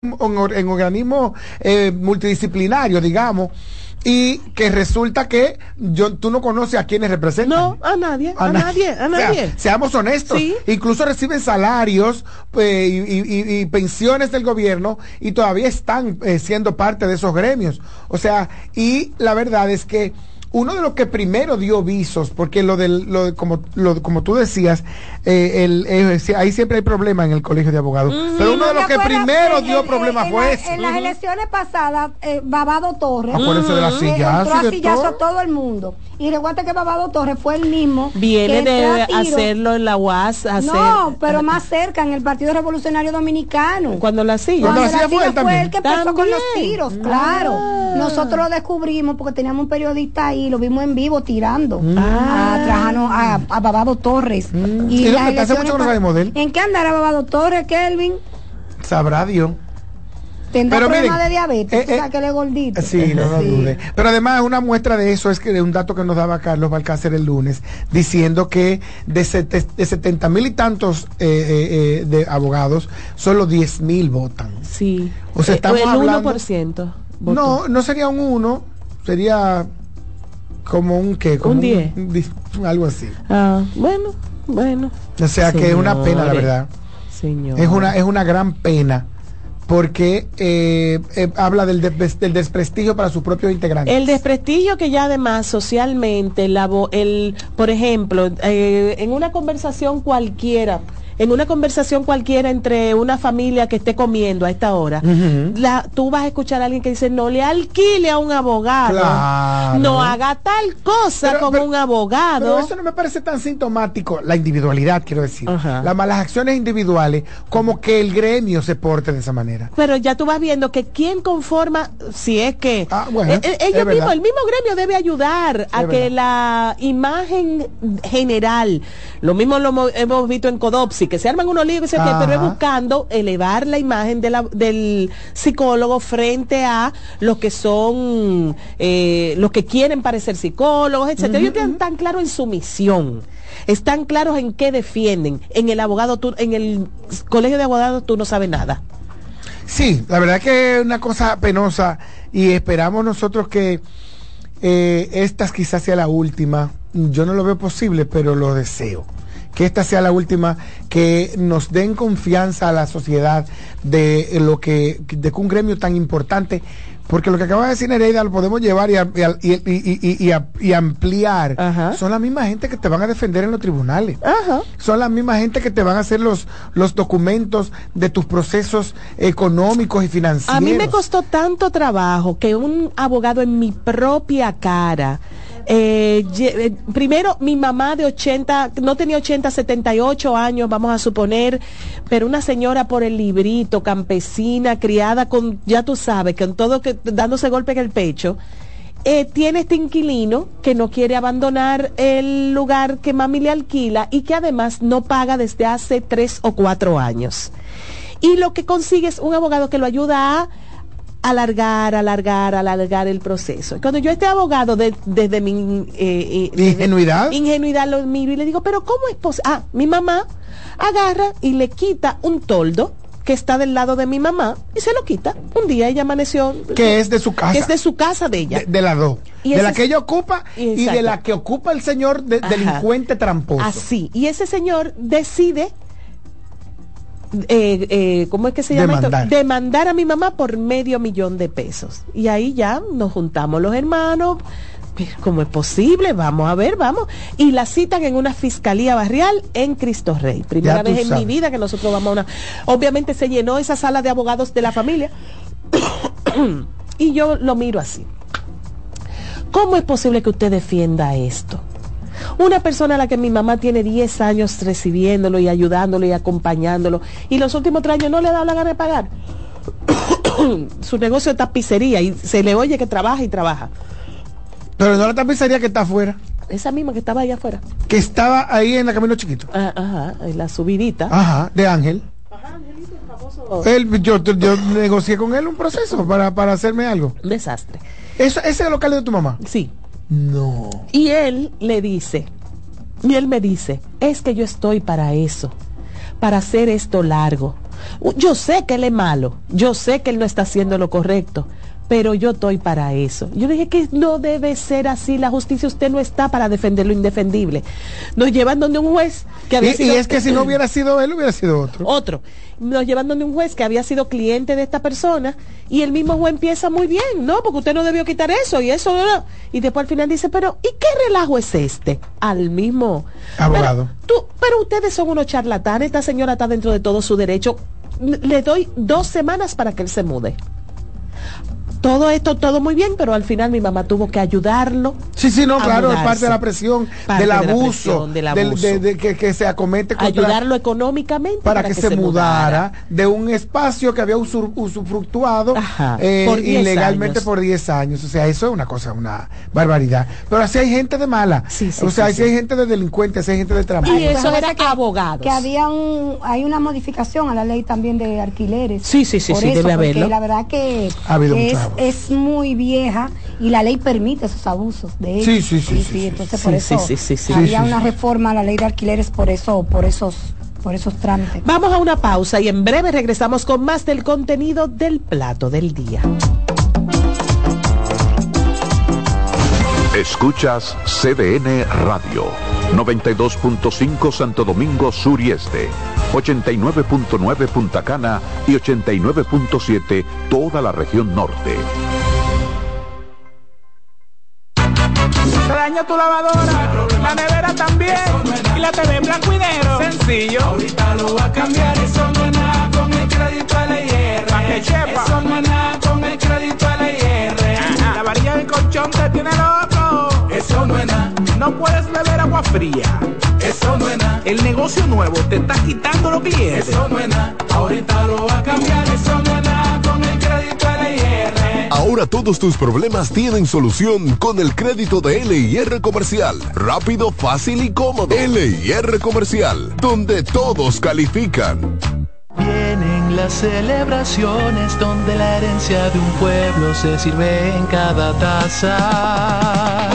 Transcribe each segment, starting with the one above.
en organismos eh, multidisciplinarios, digamos, y que resulta que yo, tú no conoces a quienes representan. No, a nadie, a, nadie, a nadie. seamos honestos. Incluso reciben salarios eh, y, pensiones del gobierno y todavía están eh, siendo parte de esos gremios. O sea, y la verdad es que uno de los que primero dio visos, porque lo del, lo, como, lo, como tú decías, eh, el, eh, ahí siempre hay problemas en el colegio de abogados. pero uno de los que primero dio problemas fue ese. En las elecciones pasadas, eh, Babado Torres. Acuérdense de la sillazo. a sillazo a todo el mundo. Y recuerda que Babado Torres fue el mismo. Viene de hacerlo en la UAS. no, pero más cerca, en el Partido Revolucionario Dominicano. Cuando la silla. Cuando, la silla, fue, fue el que empezó con los tiros, claro. Ah. Nosotros lo descubrimos porque teníamos un periodista ahí, lo vimos en vivo tirando mm. a, a, Babado Torres. Mm. Y, hace mucho que no sabemos de él. ¿En qué andará Babado Torres, Kelvin? Sabrá Dios. Tendrá problemas de diabetes, eh, o sea, eh, que le gordito. Sí, no lo dude. Pero además, una muestra de eso es que de un dato que nos daba Carlos Balcácer el lunes, diciendo que de, de 70 mil y tantos eh, de abogados, solo 10 mil votan. Sí. O sea, estamos el hablando, 1%. No, no sería un 1, sería como un qué, como un 10. algo así. Ah, bueno, bueno. O sea que es una pena, la verdad. Señor. Es una, es una gran pena porque eh, eh, habla del, del, desprestigio para sus propios integrantes. El desprestigio que ya además socialmente, la, el, por ejemplo, eh, en una conversación cualquiera, en una conversación cualquiera entre una familia que esté comiendo a esta hora, la, tú vas a escuchar a alguien que dice, no le alquile a un abogado, no haga tal cosa con un abogado. Pero eso no me parece tan sintomático, la individualidad, quiero decir, las malas acciones individuales, como que el gremio se porte de esa manera. Pero ya tú vas viendo que quién conforma, si es que ah, eh, eh, ellos mismos, el mismo gremio debe ayudar a que la imagen general, lo mismo lo hemos visto en Codopsi, que se arman unos líos, pero es buscando elevar la imagen del psicólogo frente a los que son, eh, los que quieren parecer psicólogos, etcétera. Ellos están claros en su misión están claros en qué defienden. En el abogado, en el colegio de abogados tú no sabes nada. Sí, la verdad que es una cosa penosa y esperamos nosotros que eh, esta quizás sea la última. Yo no lo veo posible, pero lo deseo que esta sea la última, que nos den confianza a la sociedad de lo que, de un gremio tan importante, porque lo que acaba de decir Nereida lo podemos llevar y, y, y, ampliar. Son la misma gente que te van a defender en los tribunales. Son la misma gente que te van a hacer los, los documentos de tus procesos económicos y financieros. A mí me costó tanto trabajo que un abogado en mi propia cara eh, eh, primero, mi mamá de 80, no tenía 80, 78 años, vamos a suponer, pero una señora por el librito, campesina, criada con, ya tú sabes, con todo que dándose golpe en el pecho. Eh, tiene este inquilino que no quiere abandonar el lugar que mami le alquila y que además no paga desde hace tres o cuatro años. Y lo que consigue es un abogado que lo ayuda a alargar, alargar, alargar el proceso. Cuando yo este abogado desde mi eh, eh, ingenuidad, ingenuidad lo miro y le digo, pero ¿cómo es posible? Ah, mi mamá agarra y le quita un toldo que está del lado de mi mamá y se lo quita. Un día ella amaneció. Que es de su casa. Que es de su casa de ella. De, las dos. De la que ella ocupa y de la que ocupa el señor delincuente tramposo. Así. Y ese señor decide eh, eh, ¿cómo es que se llama demandar. esto? Demandar a mi mamá por medio millón de pesos. Y ahí ya nos juntamos los hermanos. ¿Cómo es posible? Vamos a ver, vamos. Y la citan en una fiscalía barrial en Cristo Rey. Primera vez en mi vida que nosotros vamos a una. Obviamente se llenó esa sala de abogados de la familia. y yo lo miro así. ¿Cómo es posible que usted defienda esto? Una persona a la que mi mamá tiene 10 años recibiéndolo y ayudándolo y acompañándolo y los últimos tres años no le ha dado la gana de pagar. Su negocio de tapicería y se le oye que trabaja y trabaja. Pero no la tapicería que está afuera. Esa misma que estaba ahí afuera. Que estaba ahí en la Camino Chiquito. Ah, ajá, en la subidita. Ajá, de Ángel. Ajá, Angelito, el famoso. Él, yo, yo, negocié con él un proceso para, para hacerme algo. Un desastre. ¿Eso, ¿Ese es el local de tu mamá? Sí. No. Y él le dice, y él me dice, es que yo estoy para eso, para hacer esto largo, Yo sé que él es malo, yo sé que él no está haciendo lo correcto, pero yo estoy para eso. Yo dije que no debe ser así, la justicia usted no está para defender lo indefendible. Nos llevan donde un juez que había y, y es que si no hubiera sido él, hubiera sido otro. Otro. Nos llevan donde un juez que había sido cliente de esta persona y el mismo juez empieza muy bien, ¿no? Porque usted no debió quitar eso y eso, y después al final dice, pero ¿y qué relajo es este? Al mismo abogado. Pero, tú, pero ustedes son unos charlatanes, esta señora está dentro de todo su derecho. Le doy dos semanas para que él se mude todo esto, todo muy bien, pero al final mi mamá tuvo que ayudarlo. Sí, sí, no, claro, es parte de la presión, del abuso, de que, se acomete contra, Ayudarlo económicamente. Para, que, se, mudara, de un espacio que había usufructuado eh, ilegalmente por 10 años. O sea, eso es una cosa, una barbaridad. Pero así hay gente de mala. o sea, así hay gente de delincuentes, así hay gente de trabajo. Y eso era que, abogados. Que había un, hay una modificación a la ley también de alquileres. Sí, sí, sí, sí, debe haberlo. La verdad que ha habido es muy vieja y la ley permite esos abusos de ellos. Sí, sí, sí. sí, entonces por eso había una reforma a la ley de alquileres por eso, por esos por esos trámites. Vamos a una pausa y en breve regresamos con más del contenido del plato del día. Escuchas CDN Radio, 92.5 Santo Domingo Sur y Este, 89.9 Punta Cana y 89.7 toda la región norte. Se daña tu lavadora, la nevera también, y la TV en blanco y negro. Sencillo. Ahorita lo va a cambiar, eso no es nada con el crédito LIR. Eso no es nada Eso no es nada. No puedes beber agua fría. Eso no es nada. El negocio nuevo te está quitando los clientes. Eso no es nada. Ahorita lo va a cambiar, eso no es nada con el crédito LIR. Ahora todos tus problemas tienen solución con el crédito de LIR Comercial. Rápido, fácil y cómodo. LIR Comercial, donde todos califican. Vienen las celebraciones donde la herencia de un pueblo se sirve en cada taza.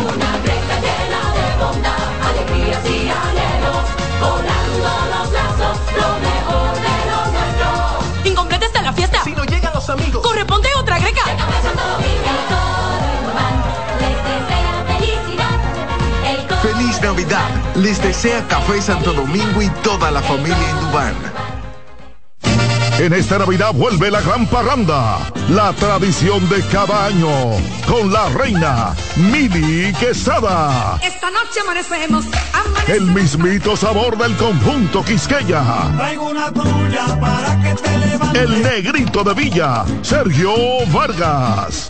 Les desea Café Santo Domingo y toda la familia Indubán. En esta Navidad vuelve la gran parranda, la tradición de cada año, con la reina Mili Quesada. Esta noche amanecemos. El mismito sabor del conjunto Quisqueya. Traigo una tuya para que te levantes. El negrito de Villa, Sergio Vargas.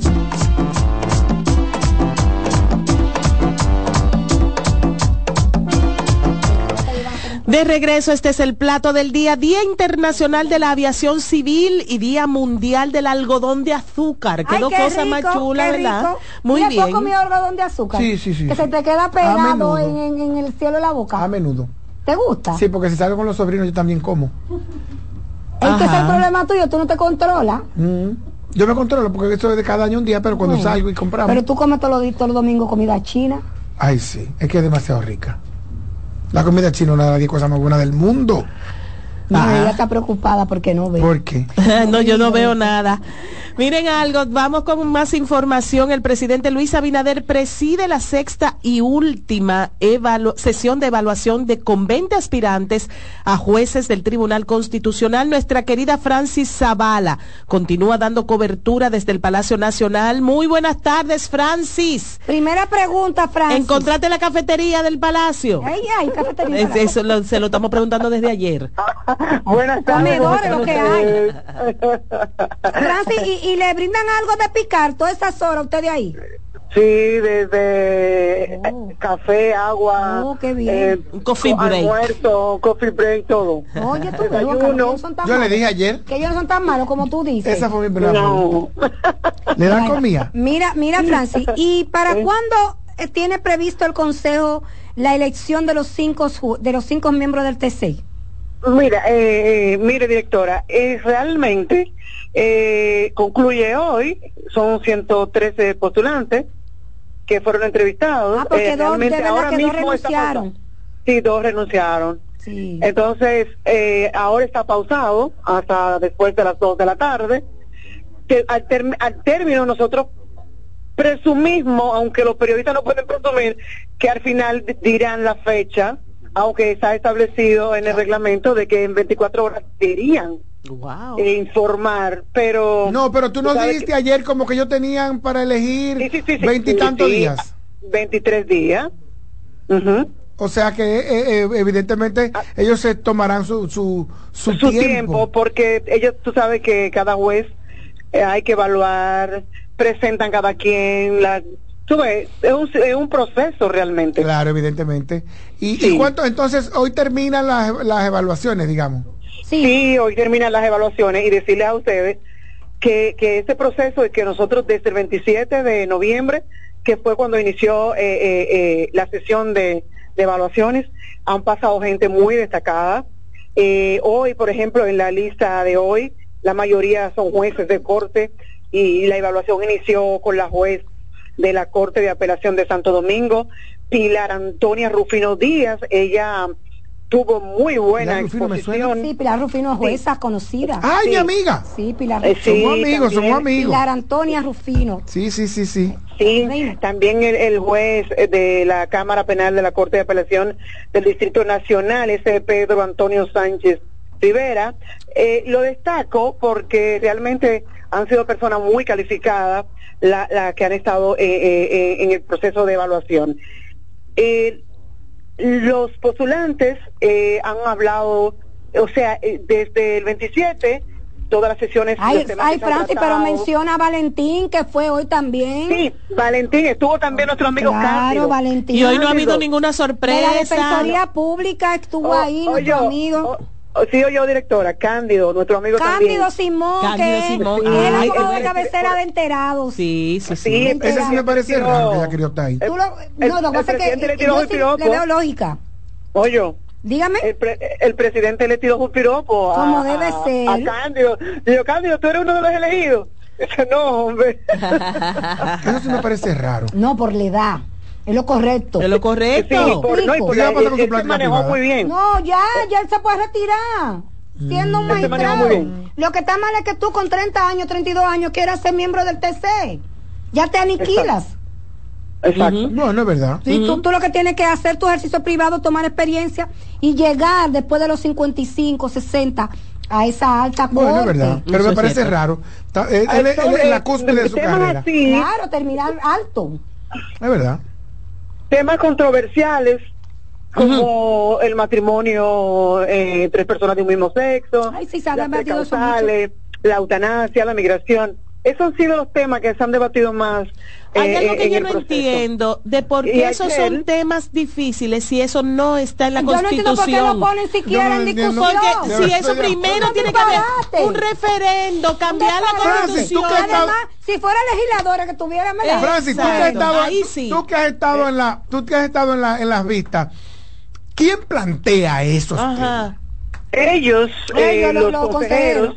De regreso, este es el plato del día, Día Internacional de la Aviación Civil y Día Mundial del Algodón de Azúcar. Quedó Ay, qué cosa rico, más chula, qué ¿verdad? rico. Muy ¿Y bien. has comido algodón de azúcar? Sí, sí, sí. Que se te queda pegado en, en- en el cielo de la boca. A menudo. ¿Te gusta? Sí, porque si salgo con los sobrinos yo también como. Es que es el problema tuyo, tú no te controlas. Mm. Yo me controlo porque esto es de cada año un día, pero cuando Bueno. salgo y compramos. Pero tú comes todos los, todos los domingos comida china. Ay, sí, es que es demasiado rica. La comida china es una de las 10 cosas más buenas del mundo. No, ella está preocupada porque no ve. ¿Por qué? no, yo no veo nada. Miren algo, vamos con más información. El presidente Luis Abinader preside la sexta y última sesión de evaluación de con 20 aspirantes a jueces del Tribunal Constitucional. Nuestra querida Francis Zavala continúa dando cobertura desde el Palacio Nacional. Muy buenas tardes, Francis. Primera pregunta, Francis. ¿Encontraste la cafetería del Palacio? Ay, ay, cafetería. Es- eso lo- se lo estamos preguntando desde ayer. Buenas Comedores, lo que hay. Francis, ¿y, y le brindan algo de picar todas esas horas ustedes ahí? Sí, desde Oh. café, agua, Oh, qué bien. Un coffee co- break. almuerzo, coffee break, todo. Oye, tú ves, Desayuno. que ellos no son tan Yo le malos. dije ayer, Que ellos no son tan malos como tú dices. esa fue mi primera No. pregunta. Le dan comida. Mira, mira, Francis, ¿y para Sí. cuándo eh, tiene previsto el Consejo la elección de los cinco ju- de los cinco miembros del TC? Mira, eh, eh, mire directora, eh, realmente eh, concluye hoy, son 113 postulantes que fueron entrevistados. Ah, porque Eh, dos, de realmente verdad ahora que dos mismo está renunciaron. Sí, dos renunciaron. Sí. Entonces, eh, ahora está pausado hasta después de las 2 de la tarde. Que al, término nosotros presumimos, aunque los periodistas no pueden presumir, que al final di- dirán la fecha, aunque está establecido en el reglamento de que en 24 horas deberían Wow. eh, informar, pero... No, pero tú nos sabes dijiste ayer como que ellos tenían para elegir veintitantos sí, días. 23 días. O sea que eh, eh, evidentemente ellos se tomarán su, su, su, Ah. su tiempo. tiempo. porque ellos, tú sabes que cada juez eh, hay que evaluar, presentan cada quien, la, tú ves, es un, es un proceso realmente. Claro, evidentemente. ¿Y, y cuánto? Entonces, hoy terminan las, las evaluaciones, digamos. Sí. hoy terminan las evaluaciones y decirles a ustedes que, que ese proceso es que nosotros desde el 27 de noviembre, que fue cuando inició eh, eh, eh, la sesión de, de evaluaciones, han pasado gente muy destacada. Eh, hoy, por ejemplo, en la lista de hoy, la mayoría son jueces de corte y la evaluación inició con la juez de la Corte de Apelación de Santo Domingo, Pilar Antonia Rufino Díaz. Ella tuvo muy buena Pilar Rufino me exposición. Sí, Pilar Rufino es jueza conocida. ¡Ay, mi amiga! Sí, Pilar Eh, sí, Somos amigos, somos amigos. Pilar Antonia Rufino. Sí, sí, sí, sí. Sí, también el, el juez eh, de la Cámara Penal de la Corte de Apelación del Distrito Nacional, ese Pedro Antonio Sánchez Rivera. Eh, lo destaco porque realmente han sido personas muy calificadas las la que han estado eh, eh, eh, en el proceso de evaluación. Eh, los postulantes eh, han hablado, o sea, eh, desde el 27, todas las sesiones... Ay, ay Francis, pero menciona a Valentín, que fue hoy también. Sí, Valentín, estuvo también nuestro amigo Claro, Cándido. Valentín. Y hoy no ha habido ninguna De la sorpresa. Defensoría Pública estuvo Oh, ahí, nuestro oye, amigo. oh, sí, yo directora, Cándido, nuestro amigo Cándido también. Simón, Cándido que Simón. es el abogado de cabecera de enterados. Sí, sí, sí. Sí, Ese sí me parece raro que ella estar ahí. Tú lo- el- no, lo que pasa es presidente que le tiró yo un sí piropo. le veo lógica. Oye, Dígame. el, pre- el presidente le tiró un piropo a, Como debe a- ser. a Cándido. Digo, Cándido, tú eres uno de los elegidos. Dice, no, hombre. Eso sí me parece raro. No, por la edad. Es lo correcto. Es lo correcto. Sí, por, no, y porque ¿Qué va a pasar con él, su él se plática manejó privada? muy bien. No, ya, ya él se puede retirar. Siendo un magistrado. Lo que está mal es que tú con 30 años, 32 años quieras ser miembro del TC. Ya te aniquilas. Exacto. Bueno, es verdad. Sí, tú, tú lo que tienes que hacer tu ejercicio privado, tomar experiencia y llegar después de los 55, 60 a esa alta corte. Bueno, es verdad. Pero Eso me parece cierto. raro. Está- Él, él- él es la cúspide de su carrera. así, Claro, terminar alto. Es verdad. Temas controversiales como el matrimonio eh, entre personas de un mismo sexo, Ay, sí, las precausales, la eutanasia, la migración. Esos han sido los temas que se han debatido más. Hay eh, algo eh, que yo no proceso. entiendo de por qué esos ayer- son temas difíciles si eso no está en la Yo no entiendo por qué lo Constitución. ponen siquiera no en discusión. Porque si eso primero tiene que haber un referendo, cambiar la. Francis, constitución. Además, si fuera legisladora que tuviera ¿verdad? Francis, tú que has estado, Ahí tú- sí. tú que has estado en la, tú que has estado en la, en las vistas, ¿quién plantea esos temas? Ajá. Ellos, eh, Ellos, los- los, consejeros,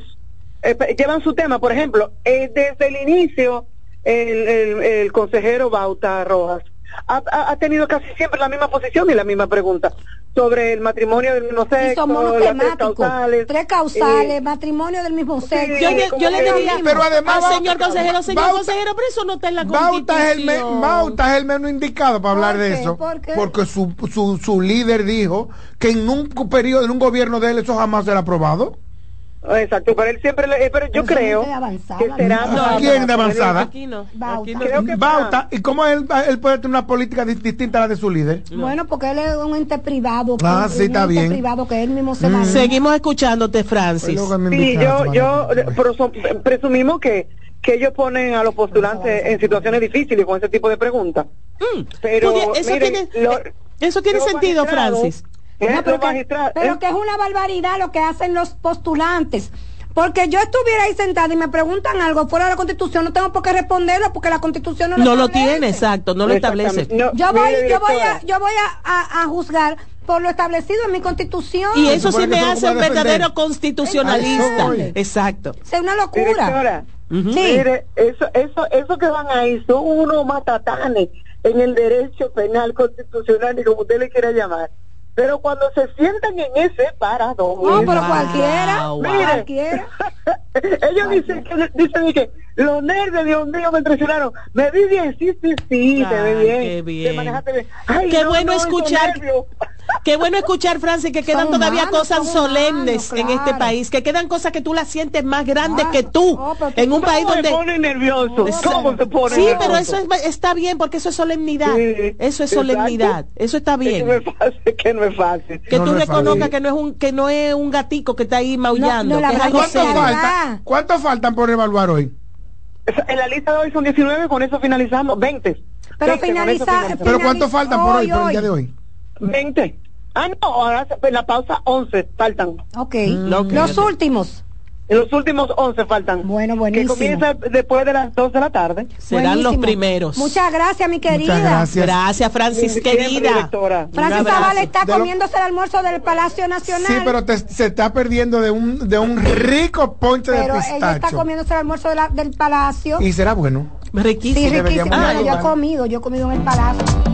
eh, llevan su tema. Por ejemplo, eh, desde el inicio, el, el- el consejero Bauta Rojas ha, ha- ha tenido casi siempre la misma posición y la misma pregunta sobre el matrimonio del mismo Y sexo, las tres causales. Tres causales, eh, matrimonio del mismo sexo. Yo, yo le diría Pero además al Bauta- señor consejero, señor Bauta- consejero, pero eso no está en la Bauta Constitución. es, el me- Bauta es el menos indicado para hablar ¿Por de eso. ¿Por qué? Porque su, su, su líder dijo que en un periodo, en un gobierno de él, eso jamás será aprobado. Exacto, pero él siempre, le- eh, pero yo Pero creo avanzada, que será... ¿no? ¿Quién de avanzada? Aquí no. Bauta. No. Creo que Bauta, ¿y cómo él, él puede tener una política di- distinta a la de su líder? Bueno, porque él es un ente privado. Ah, un- sí, está un ente bien. privado que él mismo Mm. se maneja. Seguimos escuchándote, Francis. Pues Sí, yo, yo presumimos que, que ellos ponen a los postulantes en situaciones difíciles con ese tipo de preguntas. Mm. Pero eso miren, tiene, lo- eso tiene sentido, magistrados- Francis. Pero, que, magistrados- pero que es una barbaridad lo que hacen los postulantes. Porque yo estuviera ahí sentada y me preguntan algo fuera de la constitución, no tengo por qué responderlo porque la constitución no lo No lo tiene, exacto, no lo establece. yo voy, yo voy a, yo voy a, a- a juzgar por lo establecido en mi constitución. Y eso sí me hace un verdadero constitucionalista. Exacto. Es una locura. Directora, mire, eso, eso, eso que van ahí son unos matatanes en el derecho penal constitucional, y como usted le quiera llamar. Pero cuando se sientan en ese parador, No, pero cualquiera, mire, cualquiera. ellos dicen que dicen que los nervios, Dios mío, me traicionaron. Me vi bien, sí, sí, sí, te ve bien. qué bien. Te manejaste bien. Ay, Qué no, bueno no, escuchar. Qué bueno escuchar, Francis, que quedan todavía cosas solemnes en este país, que quedan cosas que tú las sientes más grandes que tú en un país ¿Cómo donde se pone nervioso? Exacto. ¿Cómo se pone Sí, nervioso? pero eso es- está bien porque eso es solemnidad. Sí, eso es exacto. solemnidad. Eso está Es que bien. no es fácil, que no es fácil. Que tú reconozcas que no es un que no es un gatico que está ahí maullando, que es algo ¿Cuánto falta? ¿Cuántos faltan por evaluar hoy? En la lista de hoy son 19, con eso finalizamos. 20. Pero 20, con eso finaliza- finalizamos. ¿Pero cuántos faltan por hoy, por el día de hoy? 20. Ah, no, ahora se- en la pausa 11 faltan. Ok. ok. Los últimos. En los últimos 11 faltan. Bueno, Que buenísimo. comienza después de las 2 de la tarde. Serán los primeros. Muchas gracias, mi querida. gracias. Gracias, Francis, querida. directora. Francis. Zavala está De lo- comiéndose el almuerzo del Palacio Nacional. Sí, pero te- se está perdiendo de un, de un rico ponche de pero ella está pistacho. comiéndose el almuerzo de la- del Palacio. Y será bueno. Riquísimo. Sí, riquísimo. deberíamos Bueno, yo he comido, yo he comido en el Palacio.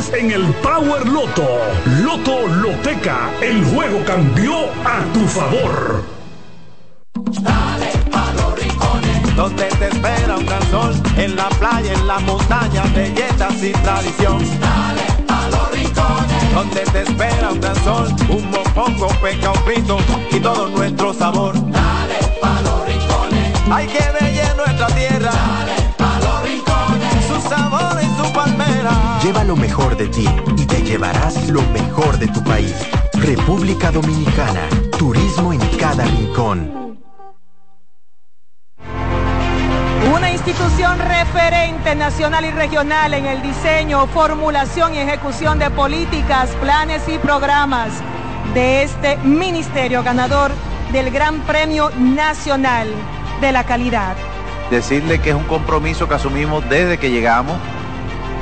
en el Power Loto. Loto Loteca, el juego cambió a tu favor. Dale pa' los rincones, donde te espera un gran sol, en la playa, en la montaña, belletas y tradición. Dale pa' los rincones, donde te espera un gran sol, un mopongo, peca, un pito y todo nuestro sabor. Dale pa' los rincones, hay que bella nuestra tierra. Lleva lo mejor de ti y te llevarás lo mejor de tu país. República Dominicana. Turismo en cada rincón. Una institución referente nacional y regional en el diseño, formulación y ejecución de políticas, planes y programas de este ministerio ganador del Gran Premio Nacional de la Calidad. decirle que es un compromiso que asumimos desde que llegamos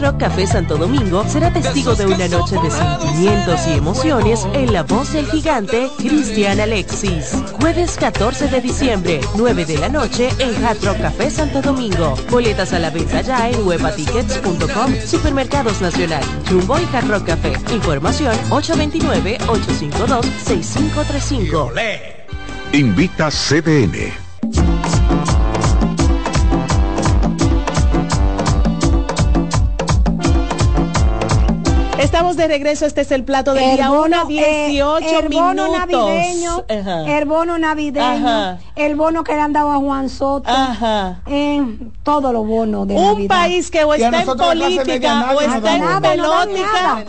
Rock Café Santo Domingo será testigo de una noche de sentimientos y emociones en la voz del gigante Cristian Alexis. Jueves 14 de diciembre, 9 de la noche en Hard Rock Café Santo Domingo. Boletas a la venta ya en webatickets.com, Supermercados Nacional, Jumbo y Hard Rock Café. Información 829-852-6535. Invita CDN. Estamos de regreso, este es el plato del El día 1 18 eh, el bono minutos. navideño, Ajá. el bono navideño, Ajá. el bono que le han dado a Juan Soto, Ajá. eh, todos los bonos de Un Navidad. país que o está en política o está en no pelótica.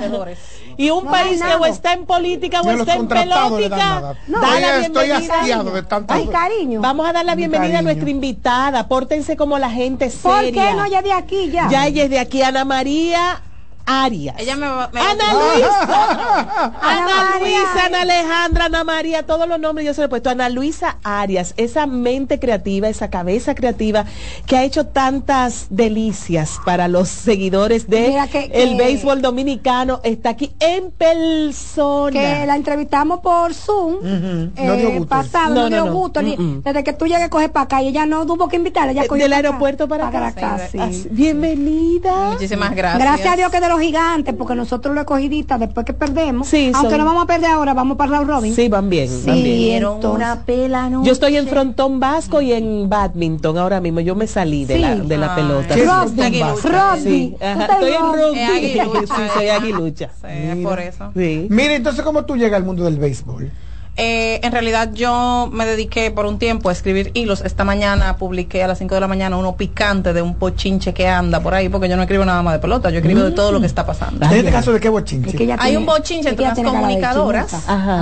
Y un No país que o está en política o está en pelótica. nada. da estoy hastiado de tanto- Ay, cariño. Vamos a dar la bienvenida a nuestra invitada. Pórtense como la gente ¿Por seria. qué no ya de aquí ya? Ya ella es de aquí, Ana María Arias. Ella me va, me Ana Luisa, Ana. Luisa, Ana Alejandra, Ana María, todos los nombres yo se los he puesto. Ana Luisa Arias, esa mente creativa, esa cabeza creativa que ha hecho tantas delicias para los seguidores de Mira que- que- el béisbol dominicano, está aquí en persona. que la entrevistamos por Zoom eh, No dio gusto. pasado, No, dio no. gusto. ni-. Desde que tú llegues a coger para acá y ella no tuvo que invitarla, ella Eh, cogió del aeropuerto para acá. acá, Sí. Bienvenida. Muchísimas gracias. Gracias a Dios que de los gigantes, porque nosotros los escogidistas, después que perdemos, Sí, aunque son- no vamos a perder ahora, vamos para Round Robin. Sí, van bien, van Sí, bien. Dieron entonces- una pela. Yo estoy en frontón vasco y en badminton ahora mismo. Yo me salí de, Sí. la, de la Ay. pelota. ¿Qué es Rugby, rugby. Estoy en rugby. Sí, soy aguilucha. Sí, por eso. Sí. Mira, entonces, ¿cómo tú llegas al mundo del béisbol? Eh, en realidad yo me dediqué por un tiempo a escribir hilos. Esta mañana publiqué a las 5 de la mañana uno picante de un pochinche que anda por ahí, porque yo no escribo nada más de pelota, yo escribo de todo lo que está pasando. En este caso, ¿de qué bochinche? Hay un bochinche entre unas comunicadoras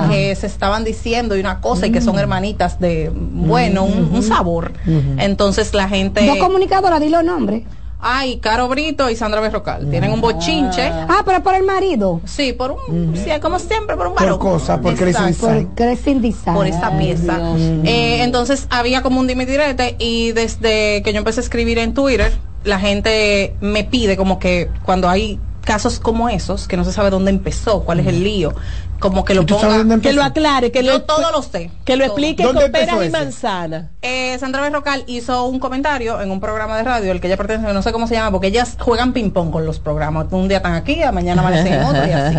que se estaban diciendo y una cosa y que son hermanitas de, bueno, un, un sabor. Entonces la gente... Dos comunicadoras, dilo nombre. Ay, Caro Brito y Sandra Berrocal. Tienen un bochinche. Ah, pero por el marido. Sí, por un, sí, como siempre, por un Por varón. cosa, por. Design. Por Crescent Design. por esta pieza. Eh, entonces había como un dime direte y desde que yo empecé a escribir en Twitter, la gente me pide como que cuando hay casos como esos, que no se sabe dónde empezó, cuál es el lío, como que lo ¿Y tú sabes ponga... Que lo aclare, que Yo lo, todo lo sé. que lo todo. explique ¿Dónde con empezó peras y manzana. Eh, Sandra Berrocal hizo un comentario en un programa de radio, el que ella pertenece, no sé cómo se llama, porque ellas juegan ping-pong con los programas. Un día están aquí, a mañana amanecen en otro y así.